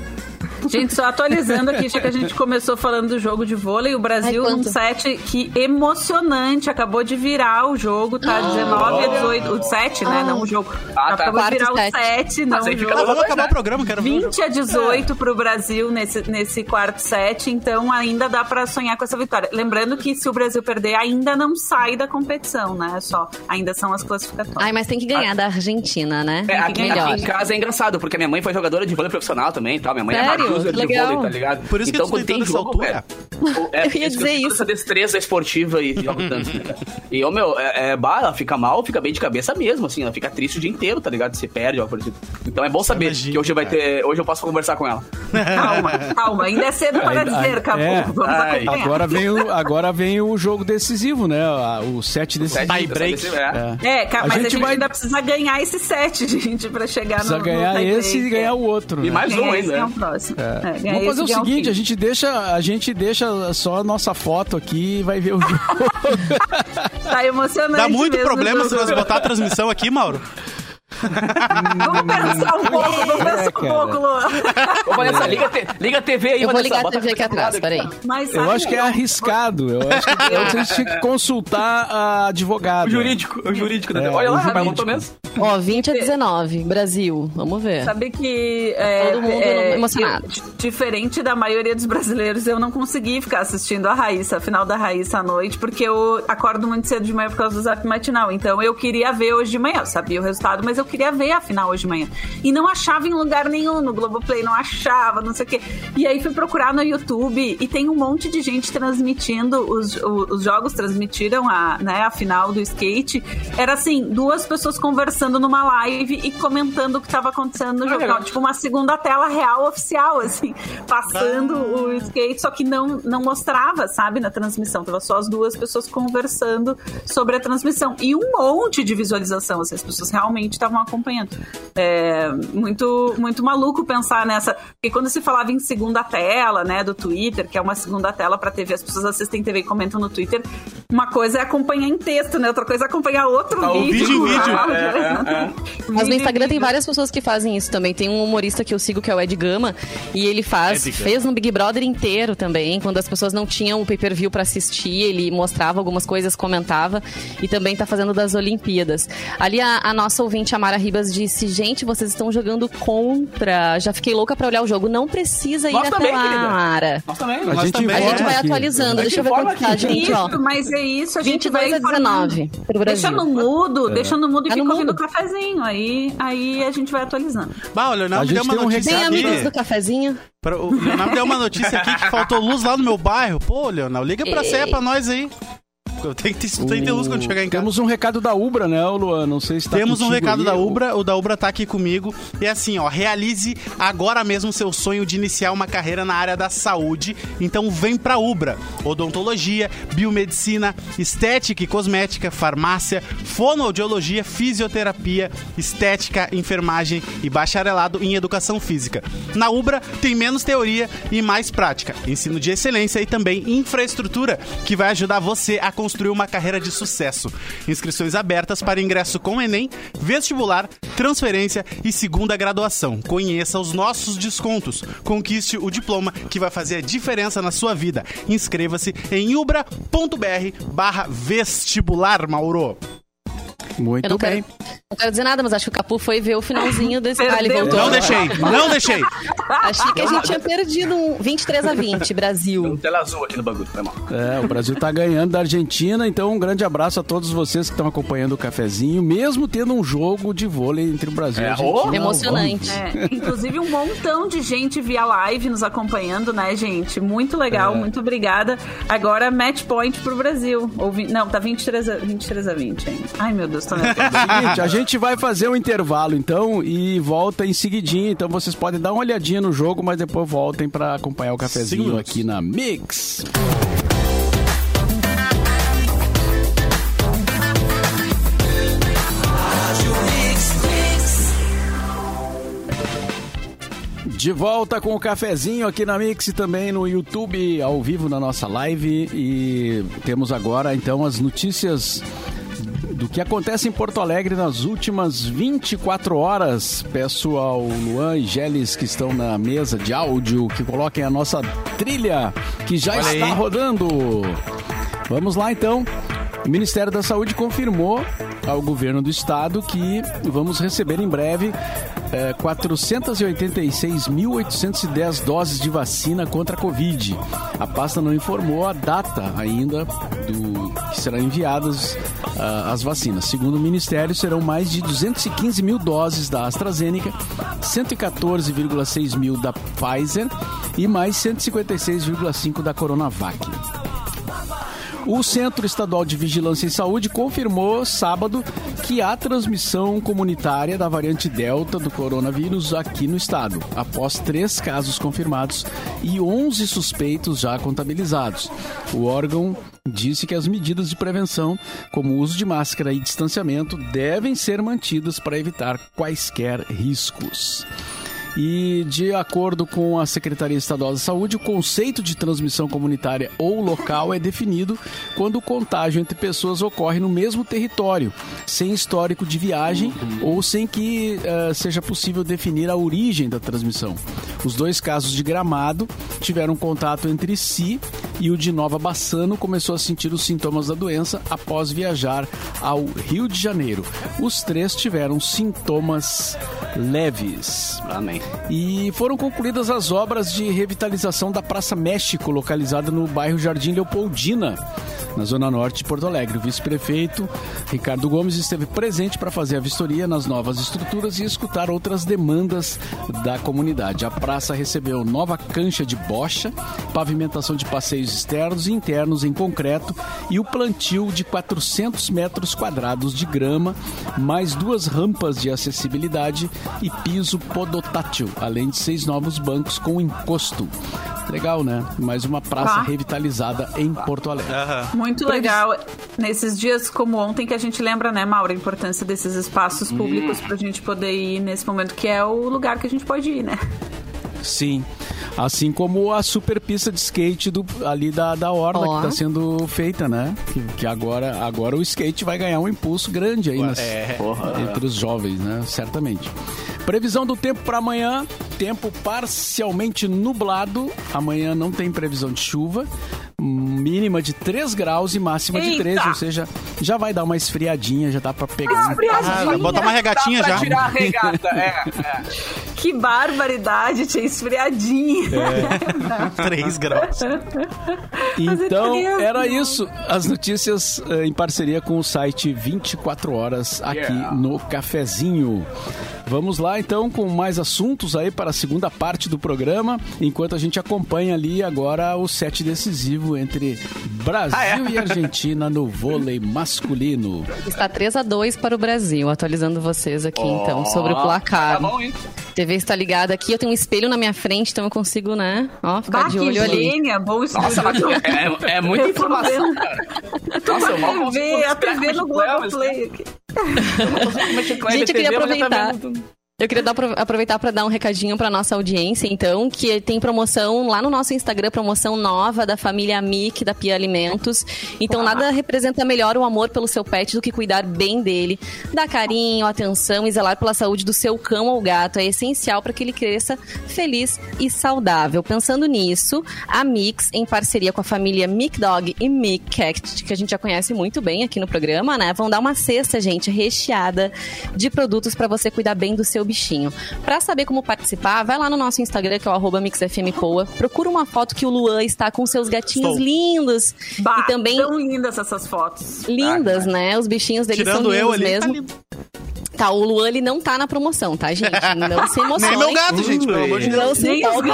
Gente, só atualizando aqui, já que a gente começou falando do jogo de vôlei, o Brasil Ai, quanto? set que emocionante, acabou de virar o jogo, tá 19 a 18, o 7, né, não o jogo. Ah, tá. Acabou de virar Quarto o set. 7, não Mas o jogo. Ah, vamos acabar o programa, quero ver o 20 jogo. a 18 pro Brasil nesse, nesse quarto set, então ainda dá pra sonhar com essa vitória. Lembrando que se o Brasil perder, ainda não sai da competição, né? Só ainda são as classificatórias. Ai, mas tem que ganhar da Argentina, né? É, aqui, Melhor. aqui em casa é engraçado, porque a minha mãe foi jogadora de vôlei profissional também e tal. Minha mãe Sério? é user de vôlei, tá ligado? Por isso que então, tu quando tem jogo, altura. velho, é, Eu ia dizer isso. Essa destreza esportiva e jogo tanto, né, cara? E, ô, meu, é, é, bah, ela fica mal, fica bem de cabeça mesmo, assim. Ela fica triste o dia inteiro, tá ligado? Se perde, ó, por exemplo. Então é bom saber imagina, que hoje vai cara. ter... Hoje eu posso conversar com ela. Calma, calma, ainda é cedo para dizer, ai, acabou. é. Vamos Ai. Agora vem o, agora vem o jogo decisivo, né? A- O set decisivo. Tie break. É. É. É, ca- A mas a gente gente, vai- ainda precisa ganhar esse set, gente, pra chegar Precisa no ganhar no esse e ganhar o outro. E né? mais um Ganhar ainda, e né? o próximo. É, Vamos fazer e o seguinte, a gente deixa, a gente deixa só a nossa foto aqui e vai ver o jogo. Tá emocionante Dá muito mesmo, problema se nós botar a transmissão aqui, Mauro. Vamos pensar um pouco, vamos pensar um cara. pouco, Luan. Ô, Vanessa, liga, a te- liga a TV aí, Eu vou ligar a TV aqui atrás, peraí. Mas Eu acho que é arriscado. Eu acho que eu acho que tinha que consultar a advogada. O jurídico, o jurídico da É, Olha o lá, jurídico. montou mesmo. Ó, 20 a 19, Brasil. Vamos ver. Sabe que. É, Todo mundo emocionado. eu- diferente da maioria dos brasileiros, eu não consegui ficar assistindo a Raíssa, a final da Raíssa à noite, porque eu acordo muito cedo de manhã por causa do zap matinal. Então eu queria ver hoje de manhã. Eu sabia o resultado, mas eu queria ver a final hoje de manhã. E não achava em lugar nenhum no Globoplay, não achava, não sei o quê. E aí fui procurar no YouTube e tem um monte de gente transmitindo os, os jogos, transmitiram a, né, a final do skate. Era assim, duas pessoas conversando numa live e comentando o que estava acontecendo no Ah, jogo. legal. Tipo uma segunda tela real oficial, assim, passando Ah. o skate, só que não, não mostrava, sabe, na transmissão. Tava só as duas pessoas conversando sobre a transmissão. E um monte de visualização, assim, as pessoas realmente estavam acompanhando. É muito, muito maluco pensar nessa. Porque quando se falava em segunda tela, né, do Twitter, que é uma segunda tela pra TV, as pessoas assistem TV e comentam no Twitter. Uma coisa é acompanhar em texto, né? Outra coisa é acompanhar outro Ah, o vídeo. vídeo vídeo. É, é, né? Mas no Instagram tem várias pessoas que fazem isso também. Tem um humorista que eu sigo que é o Ed Gama e ele faz, fez no Big Brother inteiro também, quando as pessoas não tinham o pay-per-view pra assistir, ele mostrava algumas coisas, comentava e também tá fazendo das Olimpíadas. Ali a, a nossa ouvinte, a Mara Ribas disse: Gente, vocês estão jogando contra. Já fiquei louca pra olhar o jogo. Não precisa ir Nós até também, lá, querida. Mara. Nós também. A Nós gente, também. A gente vai aqui. atualizando. Deixa eu ver quanto tá, aqui. gente, ó. Isso, mas é isso, a gente 22 vai a 19 pro Brasil. Deixa no mudo, deixa no mudo e Tá fica ouvindo o cafezinho. Aí, aí a gente vai atualizando. Bah, o A Leonardo gente deu uma tem um notícia Tem amigos do cafezinho? Pra- o Leonardo deu uma notícia aqui que faltou luz lá no meu bairro. Pô, Leonardo, liga pra Ei. CE pra nós aí. Eu tenho que ter, tem que ter luz quando chegar em casa. Temos um recado da Ubra, né, Luan? Não sei se tá Temos um recado da Ubra, o da Ubra tá aqui comigo. E é assim, ó, realize agora mesmo seu sonho de iniciar uma carreira na área da saúde. Então vem pra Ubra. Odontologia, biomedicina, estética e cosmética, farmácia, fonoaudiologia, fisioterapia, estética, enfermagem e bacharelado em educação física. Na Ubra tem menos teoria e mais prática. Ensino de excelência e também infraestrutura que vai ajudar você a construir uma carreira de sucesso. Inscrições abertas para ingresso com Enem, vestibular, transferência e segunda graduação. Conheça os nossos descontos. Conquiste o diploma que vai fazer a diferença na sua vida. Inscreva-se em ubra.br barra vestibular, Mauro. Muito Eu não bem. quero, não quero dizer nada, mas acho que o Capu foi ver o finalzinho desse. Ah, ele Perdeu. voltou. Não deixei, não deixei. Achei que a gente tinha perdido um 23 a 20, Um Brasil. tela azul aqui no bagulho, foi mal. É, o Brasil tá ganhando da Argentina, então um grande abraço a todos vocês que estão acompanhando o cafezinho, mesmo tendo um jogo de vôlei entre o Brasil e a É, Argentina. Emocionante. É, inclusive um montão de gente via live nos acompanhando, né, gente? Muito legal, É. muito obrigada. Agora, match point pro Brasil. Ou vi- Não, tá 23 a, 23 a 20 ainda. Ai, meu Deus, nervosa. Seguinte, a gente vai fazer um intervalo então e volta em seguidinho. Então vocês podem dar uma olhadinha no jogo, mas depois voltem pra acompanhar o cafezinho minutos. aqui na Mix. De volta com o cafezinho aqui na Mix e também no YouTube, ao vivo na nossa live. E temos agora então as notícias do que acontece em Porto Alegre nas últimas 24 horas. Peço ao Luan e Geles que estão na mesa de áudio que coloquem a nossa trilha que já Olha está aí. rodando. Vamos lá então. O Ministério da Saúde confirmou ao governo do estado que vamos receber em breve eh, 486.810 doses de vacina contra a Covid. A pasta não informou a data ainda do que serão enviadas ah, as vacinas. Segundo o Ministério, serão mais de 215 mil doses da AstraZeneca, 114,6 mil da Pfizer e mais 156,5 da Coronavac. O Centro Estadual de Vigilância em Saúde confirmou sábado que há transmissão comunitária da variante Delta do coronavírus aqui no estado, após três casos confirmados e 11 suspeitos já contabilizados. O órgão disse que as medidas de prevenção, como o uso de máscara e distanciamento, devem ser mantidas para evitar quaisquer riscos. E, de acordo com a Secretaria Estadual da Saúde, o conceito de transmissão comunitária ou local é definido quando o contágio entre pessoas ocorre no mesmo território, sem histórico de viagem ou sem que eh, seja possível definir a origem da transmissão. Os dois casos de Gramado tiveram contato entre si e o de Nova Bassano começou a sentir os sintomas da doença após viajar ao Rio de Janeiro. Os três tiveram sintomas leves. Amém. E foram concluídas as obras de revitalização da Praça México, localizada no bairro Jardim Leopoldina, na zona norte de Porto Alegre. O vice-prefeito Ricardo Gomes esteve presente para fazer a vistoria nas novas estruturas e escutar outras demandas da comunidade. A praça recebeu nova cancha de bocha, pavimentação de passeios externos e internos em concreto e o plantio de 400 metros quadrados de grama, mais duas rampas de acessibilidade e piso além de seis novos bancos com encosto. Legal, né? Mais uma praça Tá. revitalizada em Porto Alegre. Aham. Muito legal. Nesses dias como ontem que a gente lembra, né, Mauro, a importância desses espaços públicos pra gente poder ir nesse momento, que é o lugar que a gente pode ir, né? Sim. Assim como a super pista de skate do, ali da, da Orla, Ó. que está sendo feita, né? Que, que agora, agora o skate vai ganhar um impulso grande aí nas, entre os jovens, né? Certamente. Previsão do tempo para amanhã: tempo parcialmente nublado. Amanhã não tem previsão de chuva. Mínima de 3 graus e máxima de Eita! 13, ou seja, já vai dar uma esfriadinha, já dá pra pegar. um Ah, vai botar uma regatinha já. tirar a regata, é, é. Que barbaridade, tinha esfriadinha. É. 3 graus. Então, frio. era isso. As notícias eh, em parceria com o site 24 Horas aqui Yeah. no Cafezinho. Vamos lá, então, com mais assuntos aí para a segunda parte do programa, enquanto a gente acompanha ali agora o set decisivo entre Brasil Ah, é? e Argentina no vôlei masculino. Está 3 a 2 para o Brasil, atualizando vocês aqui então sobre o placar. Tá bom, hein? TV está ligada aqui, eu tenho um espelho na minha frente, então eu consigo, né, ó, ficar Bah, de olho ali. gênia, bom Nossa, estúdio. é, é muita informação, cara. Nossa, eu mal ver a TV no Globoplay mexer com a Gente, eu queria TV, tá aproveitar. Eu queria dar- aproveitar para dar um recadinho para nossa audiência, então, que tem promoção lá no nosso Instagram, promoção nova da família Mic da Pia Alimentos. Então, nada representa melhor o amor pelo seu pet do que cuidar bem dele, dar carinho, atenção e zelar pela saúde do seu cão ou gato. É essencial para que ele cresça feliz e saudável. Pensando nisso, a Mix, em parceria com a família Mic Dog e Mic Cat, que a gente já conhece muito bem aqui no programa, né? Vão dar uma cesta, gente, recheada de produtos para você cuidar bem do seu bichinho. Para saber como participar, vai lá no nosso Instagram, que é o arroba MixFMPoa. Procura uma foto que o Luan está com seus gatinhos Estou. lindos. Bah, e também tão lindas essas fotos. lindas, né? Os bichinhos deles Tirando são eu lindos ali, tá mesmo. Tá, o Luan ele não tá na promoção, tá, gente? Não se emocionem. Nem meu gato, gente, pelo amor de Deus. Não se empolguem.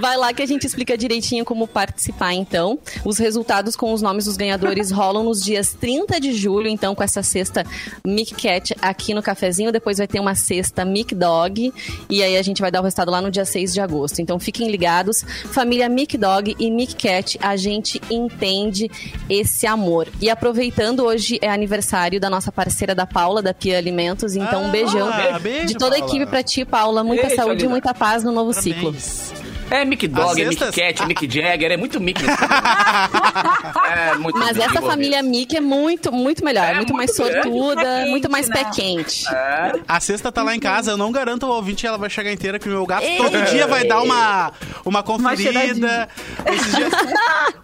Vai lá que a gente explica direitinho como participar, então. Os resultados com os nomes dos ganhadores rolam nos dias 30 de julho, então, com essa cesta Mic Cat aqui no cafezinho. Depois vai ter uma cesta Mic Dog. E aí a gente vai dar o resultado lá no dia 6 de agosto. Então fiquem ligados. Família Mic Dog e Mic Cat, a gente entende esse amor. E aproveitando, hoje é aniversário da nossa parceira da Paula, da Pia Alimentos. Então, um Ah, beijão beijo, de toda a Paula. equipe pra ti, Paula. Muita saúde e muita paz no novo ciclo. É Mick Dog, é Mick Cat, é Mick Jagger, é muito Mick. é muito Mas Mick essa família Mickey é muito, muito melhor. É, muito, mais muito grande. sortuda, Pé muito mais pé né? quente. É. A cesta tá lá em casa, eu não garanto ao ouvinte que ela vai chegar inteira, que o meu gato todo dia vai dar uma, uma conferida. cheiradinha. esses, dias,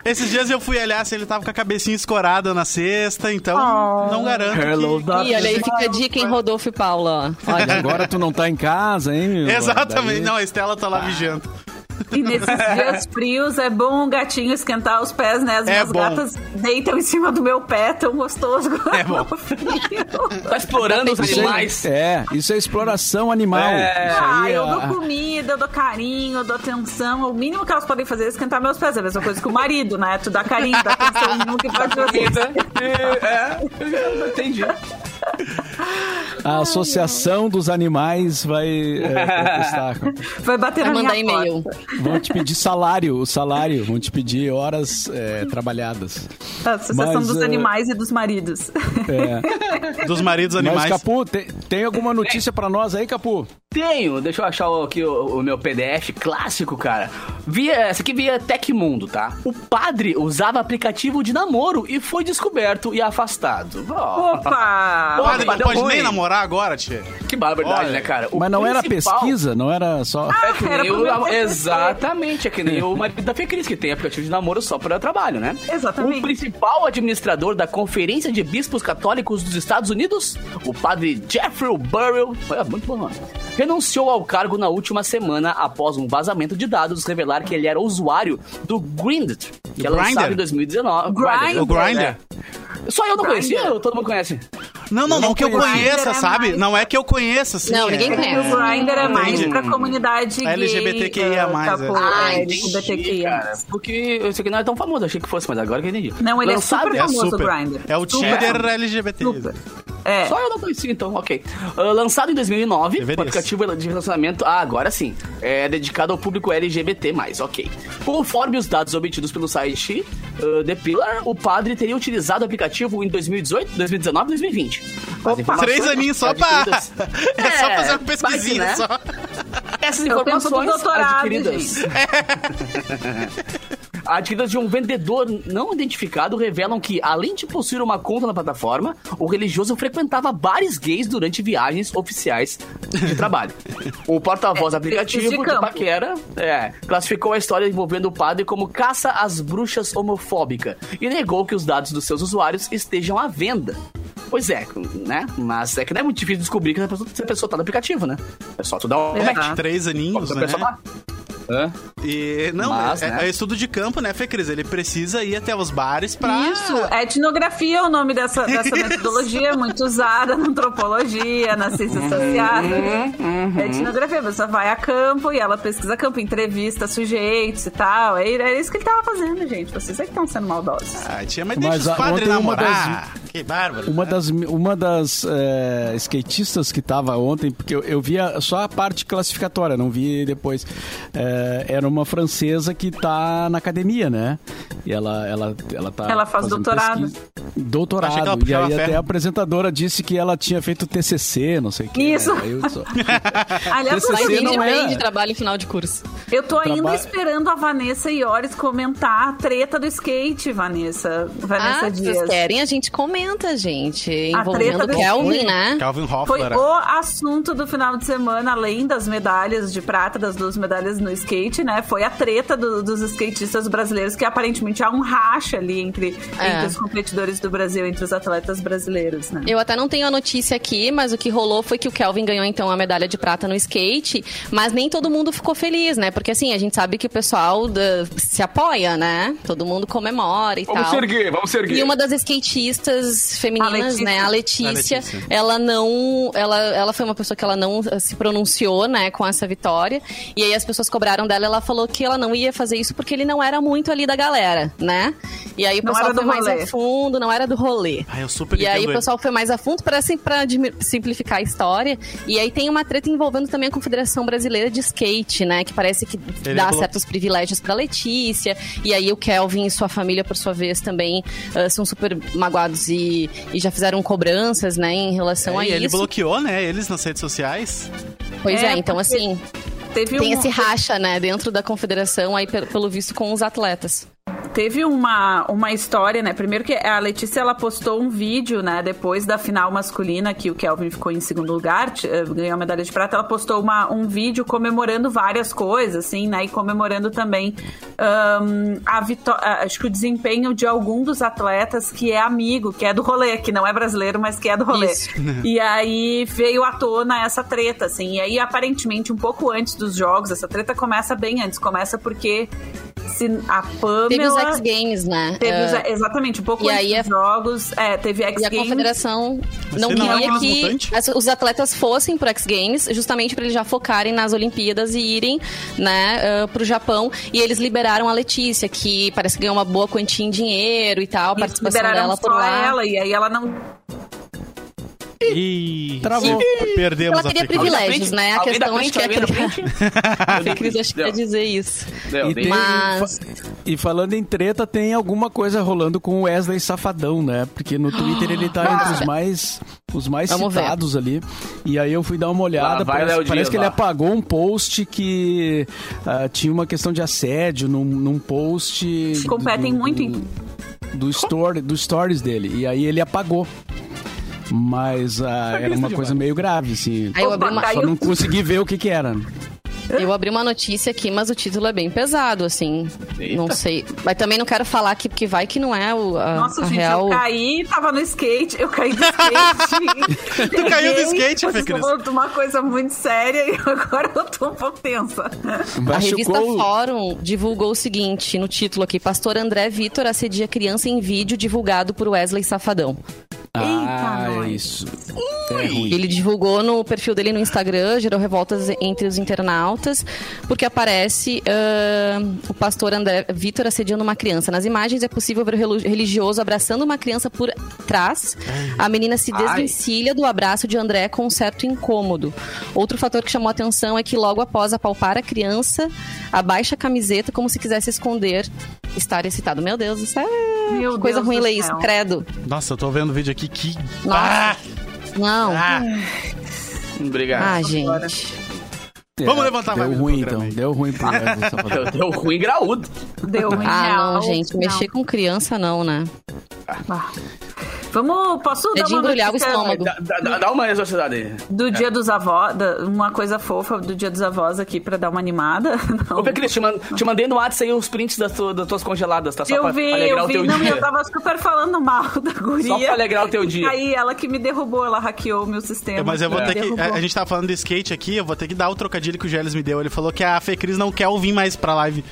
esses dias eu fui olhar se ele tava com a cabecinha escorada na cesta, então Oh. não garanto Hello, que... E olha aí, fica a dica em Rodolfo e Paula. ó. Olha, Agora tu não tá em casa, hein? meu? Exatamente, Daí- não, a Estela tá lá vigiando. E nesses dias frios é bom o gatinho esquentar os pés, né? As É minhas bom. gatas deitam em cima do meu pé, tão gostoso. É bom. Tá explorando os animais. é, é, isso é exploração animal. É. Ah, aí eu é dou comida, eu dou carinho, eu dou atenção. O mínimo que elas podem fazer é esquentar meus pés. É a mesma coisa que o marido, né? Tu dá carinho, dá atenção, o mínimo que pode fazer. É, é, entendi. A associação dos animais vai é, protestar. Vai bater Vai na mandar minha e-mail. porta. Vão te pedir salário, o salário, vão te pedir horas é, trabalhadas. A Associação Mas, dos eh, Animais e dos Maridos. É. Dos maridos Mas, animais. Capu, tem, tem alguma notícia pra nós aí, Capu? Tenho, deixa eu achar aqui o, o meu PDF clássico, cara. Via, essa aqui via Tecmundo, tá? O padre usava aplicativo de namoro e foi descoberto e afastado. Opa! Padre, não pode ruim. nem namorar agora, tia. Que barbaridade, Olha. né, cara? O Mas não era principal- pesquisa, não era só. É que Era nem o, exatamente, é que nem o marido da Fê Cris, que tem aplicativo de namoro só para trabalho, né? Exatamente. O principal administrador da Conferência de Bispos Católicos dos Estados Unidos, o padre Jeffrey Burrell, é muito bom nome, renunciou ao cargo na última semana após um vazamento de dados revelar que ele era usuário do Grindr, que é lançado em 2019. Grindr. O Grindr? É. Só eu não Grindr. conhecia, ou todo mundo conhece? Não, não, não que eu conheça, é sabe? mais- Não é que eu conheça, assim. Não, é- ninguém O conhece. Grindr é mais Entendi. pra comunidade gay. LGBTQIA+, uh, é. é, entendi, LGBTQIA+. cara, Porque isso aqui não é tão famoso, achei que fosse, mas agora que eu entendi. Não, ele é super É famoso, super. o Grindr. É o Super. Tinder LGBT. Super. É. Só eu não conhecia, então, ok. Ah, lançado em 2009, Deveria. o aplicativo de relacionamento. Ah, agora sim. É dedicado ao público LGBT, ok. Conforme os dados obtidos pelo site uh, The Pillar, o padre teria utilizado o aplicativo em 2018, 2019 e 2020. As informações Três aninhos só pra... adquiridas- É só É, fazer uma que, pesquisinha né? só. Essas É informações doutorado, adquiridas. adquiridas de um vendedor não identificado revelam que, além de possuir uma conta na plataforma, o religioso frequentava bares gays durante viagens oficiais de trabalho. O porta-voz É, aplicativo de de. Paquera é, classificou a história envolvendo o padre como caça às bruxas homofóbica e negou que os dados dos seus usuários estejam à venda. Pois é, né? Mas é que não é muito difícil descobrir que a pessoa, se a pessoa tá no aplicativo, né? É só tu dar um Exato. match. Três aninhos, né? pessoa tá. Hã? E, não, Mas, é, né? é estudo de campo, né, Fê Cris? Ele precisa ir até os bares pra... Isso, etnografia é o nome dessa, dessa metodologia, muito usada na antropologia, nas ciências sociais. Etnografia, a pessoa vai a campo e ela pesquisa campo, entrevista sujeitos e tal. É, é isso que ele tava fazendo, gente. Vocês é que estão sendo maldosos. Ah, tia, mas, Mas deixa os padres namorar. Que bárbaro. Uma das, uma das é, skatistas que tava ontem, porque eu, eu via só a parte classificatória, não vi depois. É, era uma francesa que tá na academia, né? E ela, ela, ela tá. Ela faz doutorado. pesquisa. Doutorado. E aí até a apresentadora disse que ela tinha feito TCC, não sei o que. Isso. Né? Aí eu só- Aliás, TCC não de é- de trabalho final de curso. eu tô ainda Traba- esperando a Vanessa Iores comentar a treta do skate, Vanessa. Vanessa Ah, vocês Dias. querem? A gente comenta, gente. A treta Envolvendo do- Kelvin, né? Calvin Foi Hoffler. o assunto do final de semana, além das medalhas de prata, das duas medalhas no skate, né? Foi a treta do- dos skatistas brasileiros, que aparentemente há um racha ali entre, É. entre os competidores do Brasil, entre os atletas brasileiros, né? Eu até não tenho a notícia aqui, mas o que rolou foi que o Kelvin ganhou então a medalha de prata no skate, mas nem todo mundo ficou feliz, né? Porque assim, a gente sabe que o pessoal da- se apoia, né? Todo mundo comemora e Vamos tal. se erguer, vamos se erguer. E uma das skatistas femininas, A Letícia. né, a Letícia, A Letícia. ela não, ela, ela foi uma pessoa que ela não eh, se pronunciou, né, com essa vitória. E aí as pessoas cobraram dela, ela falou que ela não ia fazer isso porque ele não era muito ali da galera, né? E aí o Não pessoal foi mais rolê. a fundo, não era do rolê. Ah, eu super E aí o pessoal foi mais a fundo para assim, simplificar a história. E aí tem uma treta envolvendo também a Confederação Brasileira de Skate, né? Que parece que Ele dá falou- certos privilégios pra Letícia. E aí o Kelvin e sua família, por sua vez, também ah, são super magoados e, e já fizeram cobranças, né? Em relação É, a e ele isso. bloqueou, né, eles nas redes sociais. Pois é, É, então assim, Teve tem um- esse racha, né? Dentro da confederação, aí pe- pelo visto, com os atletas. Teve uma, uma história, né? Primeiro que a Letícia ela postou um vídeo, né? Depois da final masculina, que o Kelvin ficou em segundo lugar, eh, ganhou a medalha de prata, ela postou uma, um vídeo comemorando várias coisas, assim, né? E comemorando também ahn, a vitória, acho que o desempenho de algum dos atletas que é amigo, que é do rolê, que não é brasileiro, mas que é do rolê. Isso. E aí veio à tona essa treta, assim. E aí, aparentemente, um pouco antes dos jogos, essa treta começa bem antes. Começa porque se a Pamela... Teve os X Games, né? Teve os- Ah, exatamente, um pouco e antes aí dos jogos. É, teve X E a Games. confederação Mas não é queria uma que as- os atletas fossem pro X Games, justamente para eles já focarem nas Olimpíadas e irem, né, uh, pro Japão. E eles liberaram a Letícia, que parece que ganhou uma boa quantia em dinheiro e tal, a Eles participação dela por só lá. ela, e aí ela não. Ih, Travou. perdemos Ela a queria Fê Cris. privilégios, né? A Alguém questão acho que é frente? A Cris acho que quer dizer isso. Deu, E, tem- Mas- e falando em treta, tem alguma coisa rolando com o Wesley Safadão, né? Porque no Twitter ele tá entre os mais, os mais Vamos ver. citados ali. E aí eu fui dar uma olhada. Lá vai parece Dias, que ele lá. apagou um post que ah, tinha uma questão de assédio num, num post. Competem do- muito do- em- do story, dos stories dele. E aí ele apagou. Mas ah, era uma coisa meio grave, assim. Aí eu abri uma, Só não consegui ver o que que era. Eu abri uma notícia aqui, mas o título é bem pesado, assim. Eita. Não sei. Mas também não quero falar aqui, porque vai que não é o, a, Nossa, a gente, real. eu caí, tava no skate, eu caí do skate. Tu caiu do skate, vocês Cris? falando de uma coisa muito séria e agora eu tô um pouco tensa. A revista Fórum divulgou o seguinte no título aqui: Pastor André Vitor assedia criança em vídeo divulgado por Wesley Safadão. Ah, Eita, é nós. isso. É ruim. Ele divulgou no perfil dele no Instagram, gerou revoltas entre os internautas, porque aparece ah, o pastor André Vitor assediando uma criança. Nas imagens é possível ver o religioso abraçando uma criança por trás. A menina se desvencilha do abraço de André com um certo incômodo. Outro fator que chamou a atenção é que logo após apalpar a criança, abaixa a camiseta como se quisesse esconder estar excitado. Meu Deus, isso é Meu que coisa Deus ruim ler isso, credo. Nossa, eu tô vendo o vídeo aqui que. Nossa. Ah! Não. Ah! Obrigado. Ah, Agora. gente. Vamos levantar a Deu ruim, então. Deu ruim pro. Deu, deu ruim graúdo. Deu um Ah, não, gente. Mexer com criança não, né? Ah. Vamos, posso É dar de uma embrulhar o notícia estômago. Dá, dá- dá uma exorcidade aí. Do dia dos avós, uma coisa fofa do dia dos avós aqui pra dar uma animada. Não. Ô, Cris, te, man- te mandei no WhatsApp aí os prints das, tu- das tuas congeladas, tá? Só eu pra vi, alegrar eu o vi. teu Não, dia. eu tava super falando mal da guria. Só pra alegrar o teu dia. Aí ela que me derrubou, ela hackeou o meu sistema. Mas eu vou Me ter que. derrubou. A, a gente tá falando de skate aqui, eu vou ter que dar o trocadilho que o Gélis me deu. Ele falou que a Fê Cris não quer ouvir mais pra live.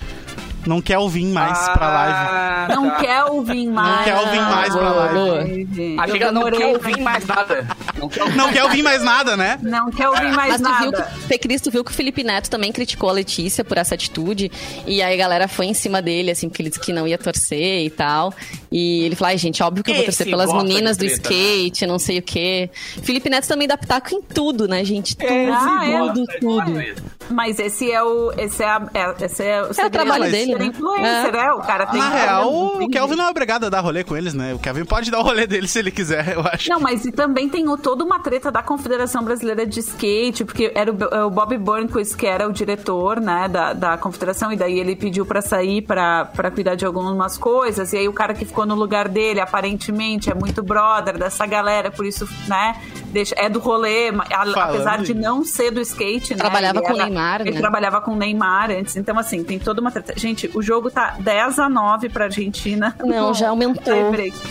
Não quer ouvir mais pra live. Ah, Não tá. quer ouvir mais. quer ouvir mais pra live. Achei eu que ela não demorei quer ouvir mais nada. Não quer ouvir Não quer ouvir mais nada, né? Não quer ouvir mais Mas tu viu nada. que, Fê Cris, tu viu que o Felipe Neto também criticou a Letícia por essa atitude. E aí a galera foi em cima dele, assim, porque ele disse que não ia torcer e tal. E ele falou, ai, gente, óbvio que eu vou Esse torcer pelas meninas do né? skate, não sei o quê. Felipe Neto também dá pitaco em tudo, né, gente? Tudo, Ah, é? tudo, tudo. Mas esse é o. Esse é, a, é, esse é o, segredo trabalho de dele, ser né? influencer, é. O cara tem Na que- real, o Kelvin não é obrigado a dar rolê com eles, né? O Kelvin pode dar o rolê dele se ele quiser, eu acho. Não, mas e também tem o- toda uma treta da Confederação Brasileira de Skate, porque era o, é o Bob Burnquist que era o diretor, né, da, da confederação, e daí ele pediu pra sair pra, pra cuidar de algumas coisas, e aí o cara que ficou no lugar dele, aparentemente, é muito brother dessa galera, por isso, né, deixa, é do rolê, a- apesar de não ser do skate, né. Trabalhava ele com o era- Neymar, Ele né? trabalhava com o Neymar antes, então assim, tem toda uma treta. Gente, o jogo tá 10 a 9 pra Argentina. Não, já aumentou.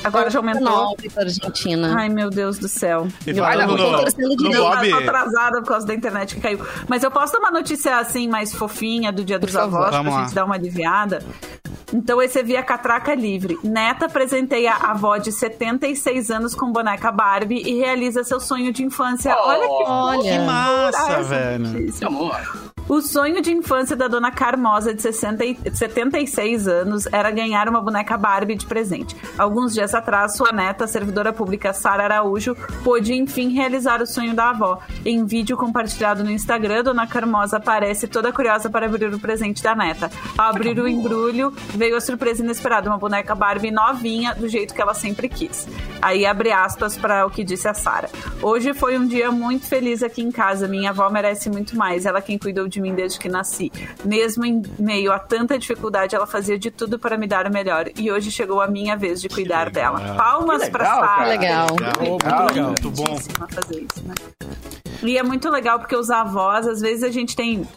Agora já aumentou. 9 pra Argentina. Ai, meu Deus do céu. E Eu no- no novo, Bob- tô atrasada por causa da internet que caiu. Mas eu posso dar uma notícia assim, mais fofinha do Dia dos favor. Avós, pra lá. gente dar uma aliviada? Então esse é via Catraca Livre. Neta presenteia a avó de 76 anos com boneca Barbie e realiza seu sonho de infância. Olha que Olha. Que massa, velho. notícia. Amor. O sonho de infância da dona Carmosa, de 60 e- 76 anos, era ganhar uma boneca Barbie de presente. Alguns dias atrás, sua neta, servidora pública Sara Araújo, pôde enfim realizar o sonho da avó. Em vídeo compartilhado no Instagram, dona Carmosa aparece toda curiosa para abrir o presente da neta. Ao abrir o embrulho, veio a surpresa inesperada, uma boneca Barbie novinha, do jeito que ela sempre quis. Aí abre aspas para o que disse a Sara. Hoje foi um dia muito feliz aqui em casa. Minha avó merece muito mais. Ela quem cuidou de mim desde que nasci. Mesmo em meio a tanta dificuldade, ela fazia de tudo para me dar o melhor. E hoje chegou a minha vez de cuidar dela. Palmas para legal, Sara. cara. Legal. Muito legal. Muito bom. Fazer isso, né? E é muito legal porque os avós, às vezes a gente tem.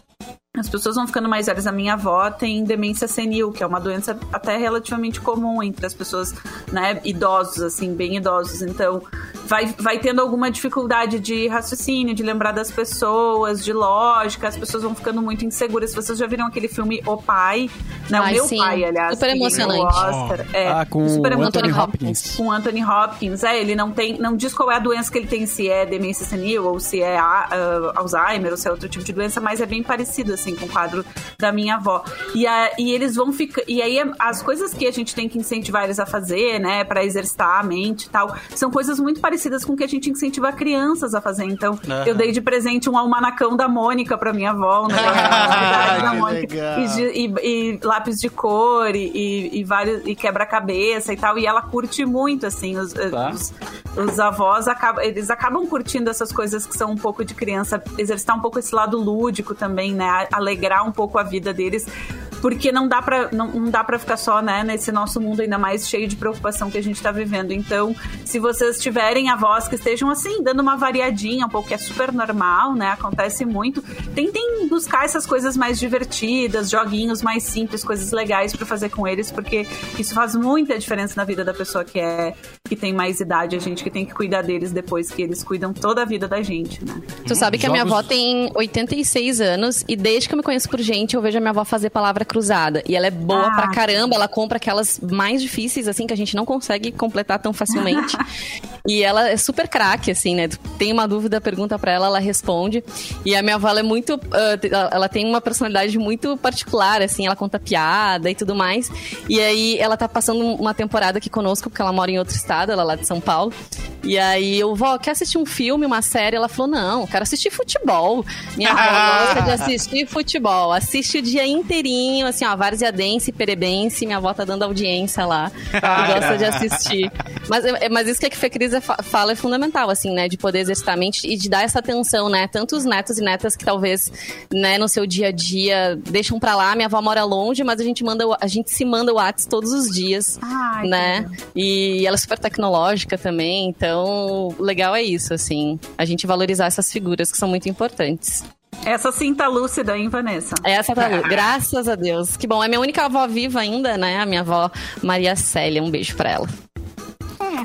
As pessoas vão ficando mais velhas. A minha avó tem demência senil, que é uma doença até relativamente comum entre as pessoas, né, idosos, assim, bem idosos. Então, vai, vai tendo alguma dificuldade de raciocínio, de lembrar das pessoas, de lógica. As pessoas vão ficando muito inseguras. Vocês já viram aquele filme O Pai? Não, Ai, Meu sim. Pai, aliás. Super emocionante. Oscar. É, Ah, com super o emocionante. Anthony Hopkins. Com o Anthony Hopkins. É, ele não tem. Não diz qual é a doença que ele tem, se é demência senil ou se é ah, Alzheimer ou se é outro tipo de doença, mas é bem parecido, assim, com o quadro da minha avó. E, a, e eles vão ficar. E aí, as coisas que a gente tem que incentivar eles a fazer, né, pra exercitar a mente e tal, são coisas muito parecidas com o que a gente incentiva crianças a fazer. Então, Aham. eu dei de presente um almanacão da Mônica pra minha avó, um negócio da Mônica. E e, e lápis de cor e, e, e vários e quebra-cabeça e tal. E ela curte muito, assim, os, Tá. os, os avós acabam, eles acabam curtindo essas coisas que são um pouco de criança, exercitar um pouco esse lado lúdico também, né? Alegrar um pouco a vida deles. Porque não dá pra, não, não dá pra ficar só, né, nesse nosso mundo ainda mais cheio de preocupação que a gente tá vivendo. Então, se vocês tiverem avós que estejam assim, dando uma variadinha, um pouco que é super normal, né? Acontece muito. Tentem buscar essas coisas mais divertidas, joguinhos mais simples, coisas legais pra fazer com eles, porque isso faz muita diferença na vida da pessoa que é que tem mais idade, a gente que tem que cuidar deles depois que eles cuidam toda a vida da gente, né? Tu sabe que a minha avó tem 86 anos e desde que eu me conheço por gente, eu vejo a minha avó fazer palavra cruzada. E ela é boa Ah. pra caramba, ela compra aquelas mais difíceis, assim, que a gente não consegue completar tão facilmente. e ela é super craque, assim, né? Tem uma dúvida, pergunta pra ela, ela responde. E a minha avó é muito. te- ela tem uma personalidade muito particular, assim, ela conta piada e tudo mais. E aí ela tá passando uma temporada aqui conosco, porque ela mora em outro estado, ela é lá de São Paulo. E aí eu, vó, quer assistir um filme, uma série? Ela falou, não, quero assistir futebol. Minha avó gosta de assistir futebol. Assiste o dia inteirinho, assim, ó, Varziadense, Perebense. Minha avó tá dando audiência lá. E gosta de assistir. Mas, é- mas isso que a Fê Cris fa- fala é fundamental, assim, né? De poder exercitar a mente e de dar essa atenção, né? Tanto os netos e netas que talvez, né, no seu dia a dia deixam pra lá. Minha avó mora longe, mas a gente manda, a gente se manda o WhatsApp todos os dias, Ai, né? E ela é super tecnológica também, então o legal é isso, assim. A gente valorizar essas figuras que são muito importantes. Essa sim tá lúcida, hein, Vanessa? Essa tá boa. Graças a Deus. Que bom. É minha única avó viva ainda, né? A minha avó Maria Célia. Um beijo pra ela.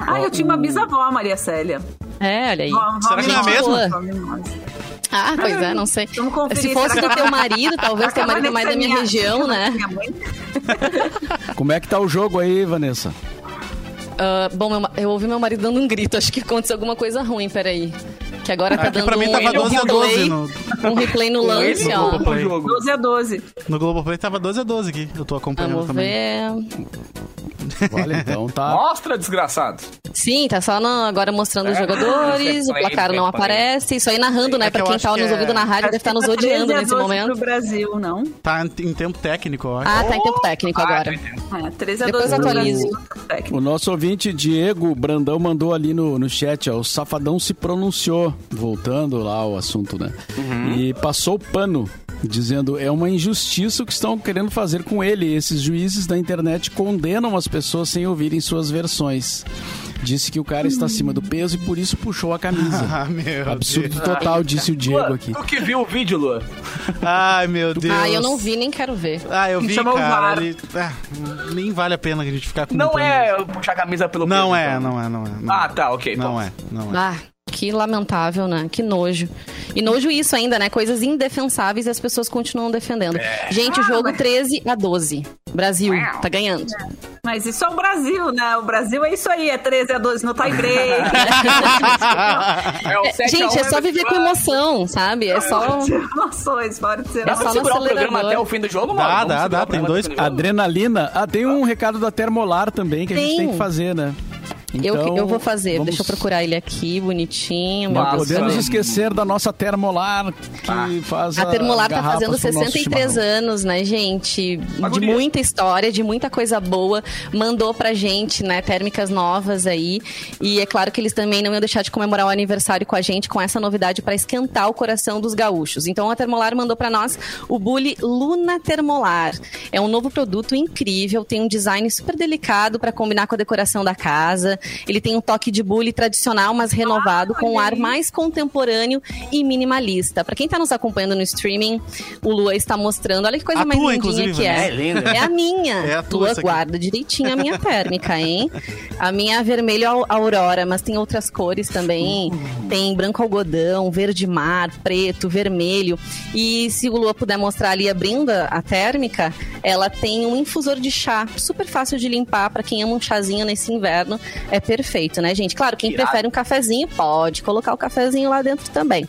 Ah, eu tinha uma bisavó, Maria Célia. É, olha aí. Vó- vó Será que não é mesma? Ah, pois é, não sei. Se fosse do teu marido, talvez teu marido mais da minha região, né? Como é que tá o jogo aí, Vanessa? Ah, bom, meu ma- eu ouvi meu marido dando um grito. Acho que aconteceu alguma coisa ruim, peraí. Que agora tá Aqui dando pra mim um, tava 12 a 12 replay, no, um replay no lance, Ele ó. o jogo. 12 a 12. no Globoplay, tava 12 a 12 aqui. Eu tô acompanhando Vamos também. ver. Olha, então tá. Mostra, desgraçado. Sim, tá só no- agora mostrando os É, jogadores, o replay, placar não aparece. Isso aí narrando, né? É que pra quem tá que nos é- ouvindo na rádio, deve estar nos 13 odiando nesse 12 momento. pro Brasil, não? Tá em, em tempo técnico, eu acho. Ah, tá em tempo técnico Ah, agora. É, 13 a Depois 12 pro atualize. Brasil. técnico. O nosso ouvinte Diego Brandão mandou ali no, no chat, ó, o Safadão se pronunciou, voltando lá ao assunto, né? E passou o pano, dizendo é uma injustiça o que estão querendo fazer com ele. Esses juízes da internet condenam as pessoas sem ouvirem suas versões. Disse que o cara está acima do peso e por isso puxou a camisa. Ah, meu Absurdo Deus. total, disse o Diego Lua, aqui. tu que viu o vídeo, Lua? Ai, meu Deus. Ah, eu não vi, nem quero ver. Ah, eu vi, o cara. Ele- ah, nem vale a pena a gente ficar com Não é puxar a camisa pelo Não peso, é, então. não é, não é. não Ah, é. tá, ok. Não então. é, não é. Ah, que lamentável, né? Que nojo. E nojo isso ainda, né? Coisas indefensáveis e as pessoas continuam defendendo. Gente, o jogo 13 a 12. Brasil, tá ganhando. Mas isso é o Brasil, né? O Brasil é isso aí, é 13 a 12 no tie break. É o É, 7 a 1 gente, é só viver com emoção, sabe? É só. Emoções, pode ser. É Dá pra só no segurar o programa até o fim do jogo, Dá, mano? Dá, dá, programa tem dois- do? Adrenalina. Ah, tem um recado da Termolar também que a gente Tem. tem que fazer, né? Eu, Então, eu vou fazer. vamos- Deixa eu procurar ele aqui, bonitinho. Não podemos esquecer da nossa Termolar, que faz A Termolar tá fazendo pro nosso 63 chimarrão. anos, né, gente? De guria. muita história, de muita coisa boa. Mandou pra gente, né, térmicas novas aí. E é claro que eles também não iam deixar de comemorar o aniversário com a gente com essa novidade pra esquentar o coração dos gaúchos. Então a Termolar mandou pra nós o Bully Luna Termolar. É um novo produto incrível, tem um design super delicado pra combinar com a decoração da casa. Ele tem um toque de bully tradicional, mas renovado, com um ar mais contemporâneo e minimalista. Pra quem tá nos acompanhando no streaming, o Lua está mostrando. Olha que coisa A mais tua, lindinha que é. né? É linda. É a minha. É a tua, Lua guarda direitinho a minha térmica, hein? A minha é vermelho au- aurora, mas tem outras cores também. Tem branco algodão, verde mar, preto, vermelho. E se o Lua puder mostrar ali abrindo a a térmica, ela tem um infusor de chá, super fácil de limpar para quem ama um chazinho nesse inverno. É perfeito, né, gente? Claro, quem Irado. prefere um cafezinho, pode colocar o cafezinho lá dentro também.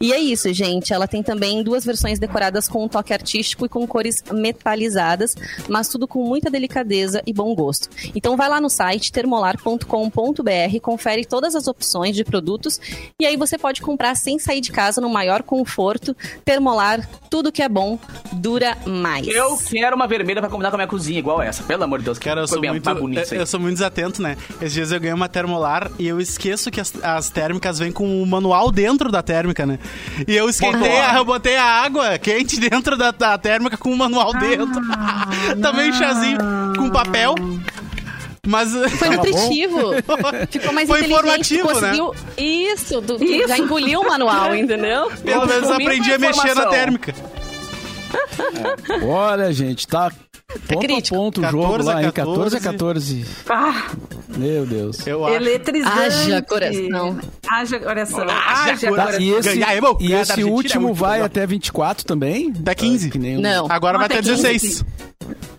E é isso, gente. Ela tem também duas versões decoradas com um toque artístico e com cores metalizadas, mas tudo com muita delicadeza e bom gosto. Então vai lá no site termolar.com.br, confere todas as opções de produtos e aí você pode comprar sem sair de casa no maior conforto. Termolar, tudo que é bom dura mais. Eu quero uma vermelha pra combinar com a minha cozinha, igual essa. Pelo amor de Deus, Cara, eu foi sou, muito, eu, eu sou muito desatento, né? Esses dias eu ganhei uma termolar e eu esqueço que as, as térmicas vêm com o manual dentro da térmica, né? E eu esquentei, a- eu botei a água quente dentro da, da térmica com o manual dentro. Também um chazinho com papel. Mas. Foi nutritivo. Ficou mais Foi informativo, né? conseguiu... Isso, tu, tu Isso. já engoliu o manual, entendeu? Pelo menos aprendi a mexer na térmica. Olha, gente, tá ponto a crítico. ponto o 14 jogo lá, a hein? 14 a 14. 14. Ah, Meu Deus. Eu acho. eletrizante. Haja coração. Haja coração. Haja coração. Tá, coração. e esse, Ganhar é bom. e Ganhar da esse Argentina é último muito vai legal. até 24 também? Até 15. Ah, que nem o- Não. Agora vai Até até 16.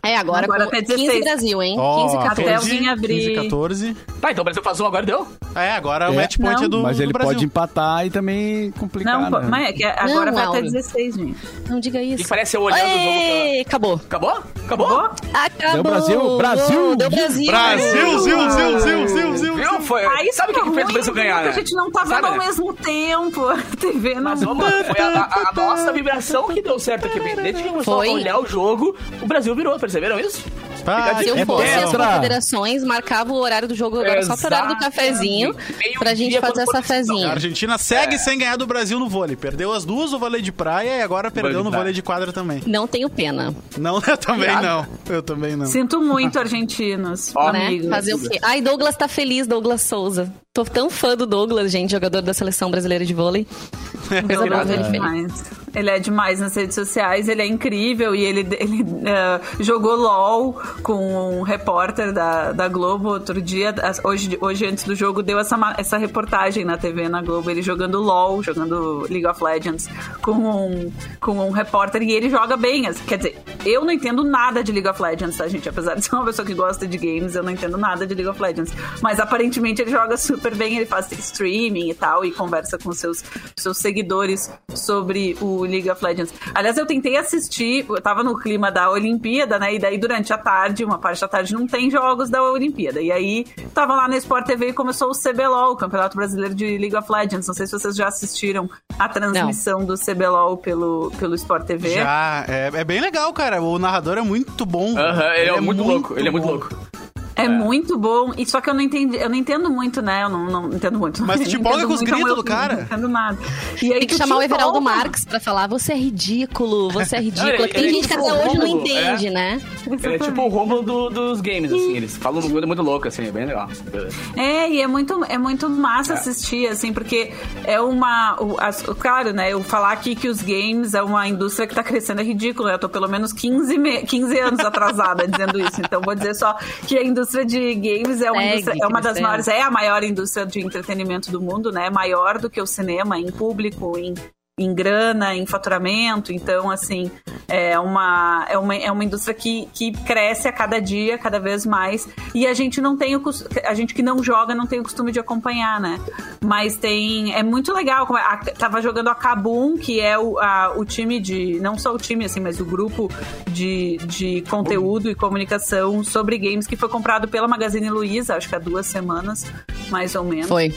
É, agora, Agora com até 15 16. Brasil, hein? Ó, 15 14. Até alguém abrir. 15, 14. Tá, então o Brasil faz um agora deu? É, agora o É. match point Não. é do, Mas do ele Brasil. pode empatar e também complicar, Não, né? mas é que agora Não, vai até Laura. 16, gente. Não diga isso. Que parece eu olhando o jogo Ei, acabou. Acabou? Acabou? Acabou. Deu Brasil, Brasil. Deu Brasil. Brasil, zil, zil, zil, zil, zil. Viu? Foi. Aí Sabe o que, que fez o Brasil ganhar, né? A gente não tá vendo Sabe, ao né? mesmo tempo. A TV não... Mas, foi a, a- a nossa vibração que deu certo aqui. Desde que começou Foi. a olhar o jogo, o Brasil virou. Perceberam isso? Ah, Se eu É fosse as confederações, marcava o horário do jogo agora só pro horário do cafezinho, Meio pra gente fazer essa for- A fezinha. Argentina segue sem ganhar do Brasil no vôlei. Perdeu as duas no vôlei de praia e agora perdeu no vôlei de quadra também. Não tenho pena, Não, eu também não. Eu também não. Sinto muito, argentinos, Ó, né? amigos. Fazer o quê? Ai, Douglas tá feliz, Douglas Souza. Tô tão fã do Douglas, gente, jogador da seleção brasileira de vôlei. Coisa é ele demais. Ele é demais nas redes sociais, ele é incrível e ele, ele eh, jogou LOL com um repórter da, da Globo outro dia. Hoje, hoje, antes do jogo, deu essa, essa reportagem na TV na Globo. Ele jogando LOL, jogando League of Legends com um, com um repórter e ele joga bem. Quer dizer, eu não entendo nada de League of Legends, tá, gente? Apesar de ser uma pessoa que gosta de games, eu não entendo nada de League of Legends. Mas aparentemente ele joga super bem, ele faz streaming e tal, e conversa com seus, seus seguidores sobre o League of Legends. Aliás, eu tentei assistir, eu tava no clima da Olimpíada, né? E daí durante a tarde, uma parte da tarde, não tem jogos da Olimpíada. E aí tava lá na Sport TV e começou o CBLOL, o Campeonato Brasileiro de League of Legends. Não sei se vocês já assistiram a transmissão do CBLOL pelo, pelo Sport TV. Já, é, é bem legal, cara. O narrador é muito bom. Aham, ele é, muito louco, ele é muito bom. louco. É, muito bom. E só que eu não entendi, eu não entendo muito, né? Eu não, não entendo muito. Mas Eu te não empolga com os gritos eu do cara. Não entendo nada. E aí Tem que chamar o Everaldo empolga. Marques pra falar, você é ridículo, você é ridículo. Ele- Tem ele é gente que tipo até o hoje não Rômulo, entende, é. né? Ele é tipo o Romulo do- dos games, assim. Eles falam uma coisa muito louca, assim, é bem legal. É, e é muito, é muito massa assistir, assim, porque é uma. o- as- claro, né? Eu falar aqui que os games é uma indústria que tá crescendo é ridículo, né? Eu tô pelo menos 15, me- 15 anos atrasada dizendo isso. Então vou dizer só que a indústria de games é uma, indústria- é uma das maiores, é a maior indústria de entretenimento do mundo, né? Maior do que o cinema em público, em em grana, em faturamento. Então, assim, é uma, é uma, é uma indústria que, que cresce a cada dia, cada vez mais. E a gente não tem o a gente que não joga não tem o costume de acompanhar, né? Mas tem. É muito legal. como a- Tava jogando a Kabum, que é o, a- o time de. Não só o time, assim, mas o grupo de, de conteúdo e comunicação sobre games que foi comprado pela Magazine Luiza, acho que há duas semanas, mais ou menos. Foi.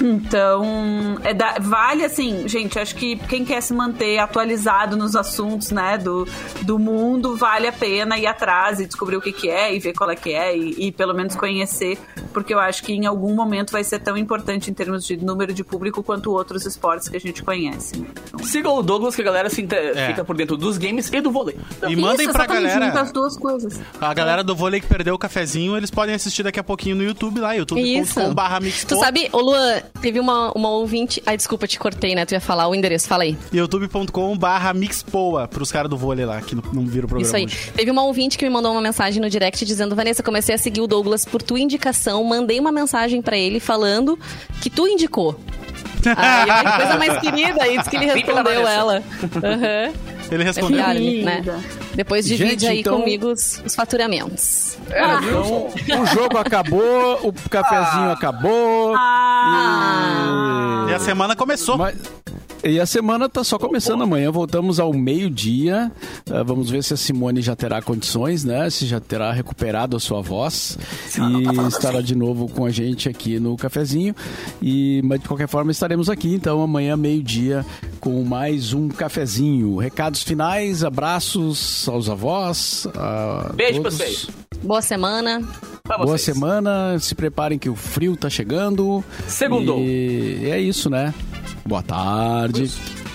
Então, é da- vale assim, gente, acho que quem quer se manter atualizado nos assuntos, né, do, do mundo, vale a pena ir atrás e descobrir o que, que é e ver qual é que é e, e pelo menos conhecer, porque eu acho que em algum momento vai ser tão importante em termos de número de público quanto outros esportes que a gente conhece. né? Então, Sigam o Douglas, que a galera se inte- É. fica por dentro dos games e do vôlei. E mandem isso, pra exatamente, galera. as duas coisas. A galera do vôlei que perdeu o cafezinho, eles podem assistir daqui a pouquinho no YouTube lá, youtube.com.br Tu sabe, ô Luan, teve uma, uma ouvinte. Ai, desculpa, te cortei, né? Tu ia falar o endereço, fala aí. youtube.com.br mixpoa pros caras do vôlei lá, que não, não viram o programa Isso aí. hoje. Teve uma ouvinte que me mandou uma mensagem no direct dizendo: Vanessa, comecei a seguir o Douglas por tua indicação. Mandei uma mensagem pra ele falando que tu indicou. Ai, olha que coisa mais querida. Aí disse que ele respondeu ela. Aham. Ele É respondeu. né? Depois divide Gente, aí então- comigo os, os faturamentos. É, viu? Então, o jogo acabou, o cafezinho acabou. Ah, E a semana começou. Mas- e a semana tá só começando amanhã. Voltamos ao meio-dia. Ah, vamos ver se a Simone já terá condições, né? Se já terá recuperado a sua voz. E estará de novo com a gente aqui no cafezinho. E, mas de qualquer forma estaremos aqui, então, amanhã, meio-dia, com mais um cafezinho. Recados finais, abraços aos avós. A Beijo pra todos. vocês. Boa semana. Pra Boa vocês. semana, se preparem que o frio tá chegando. Segundou. E é isso, né? Boa tarde. Café!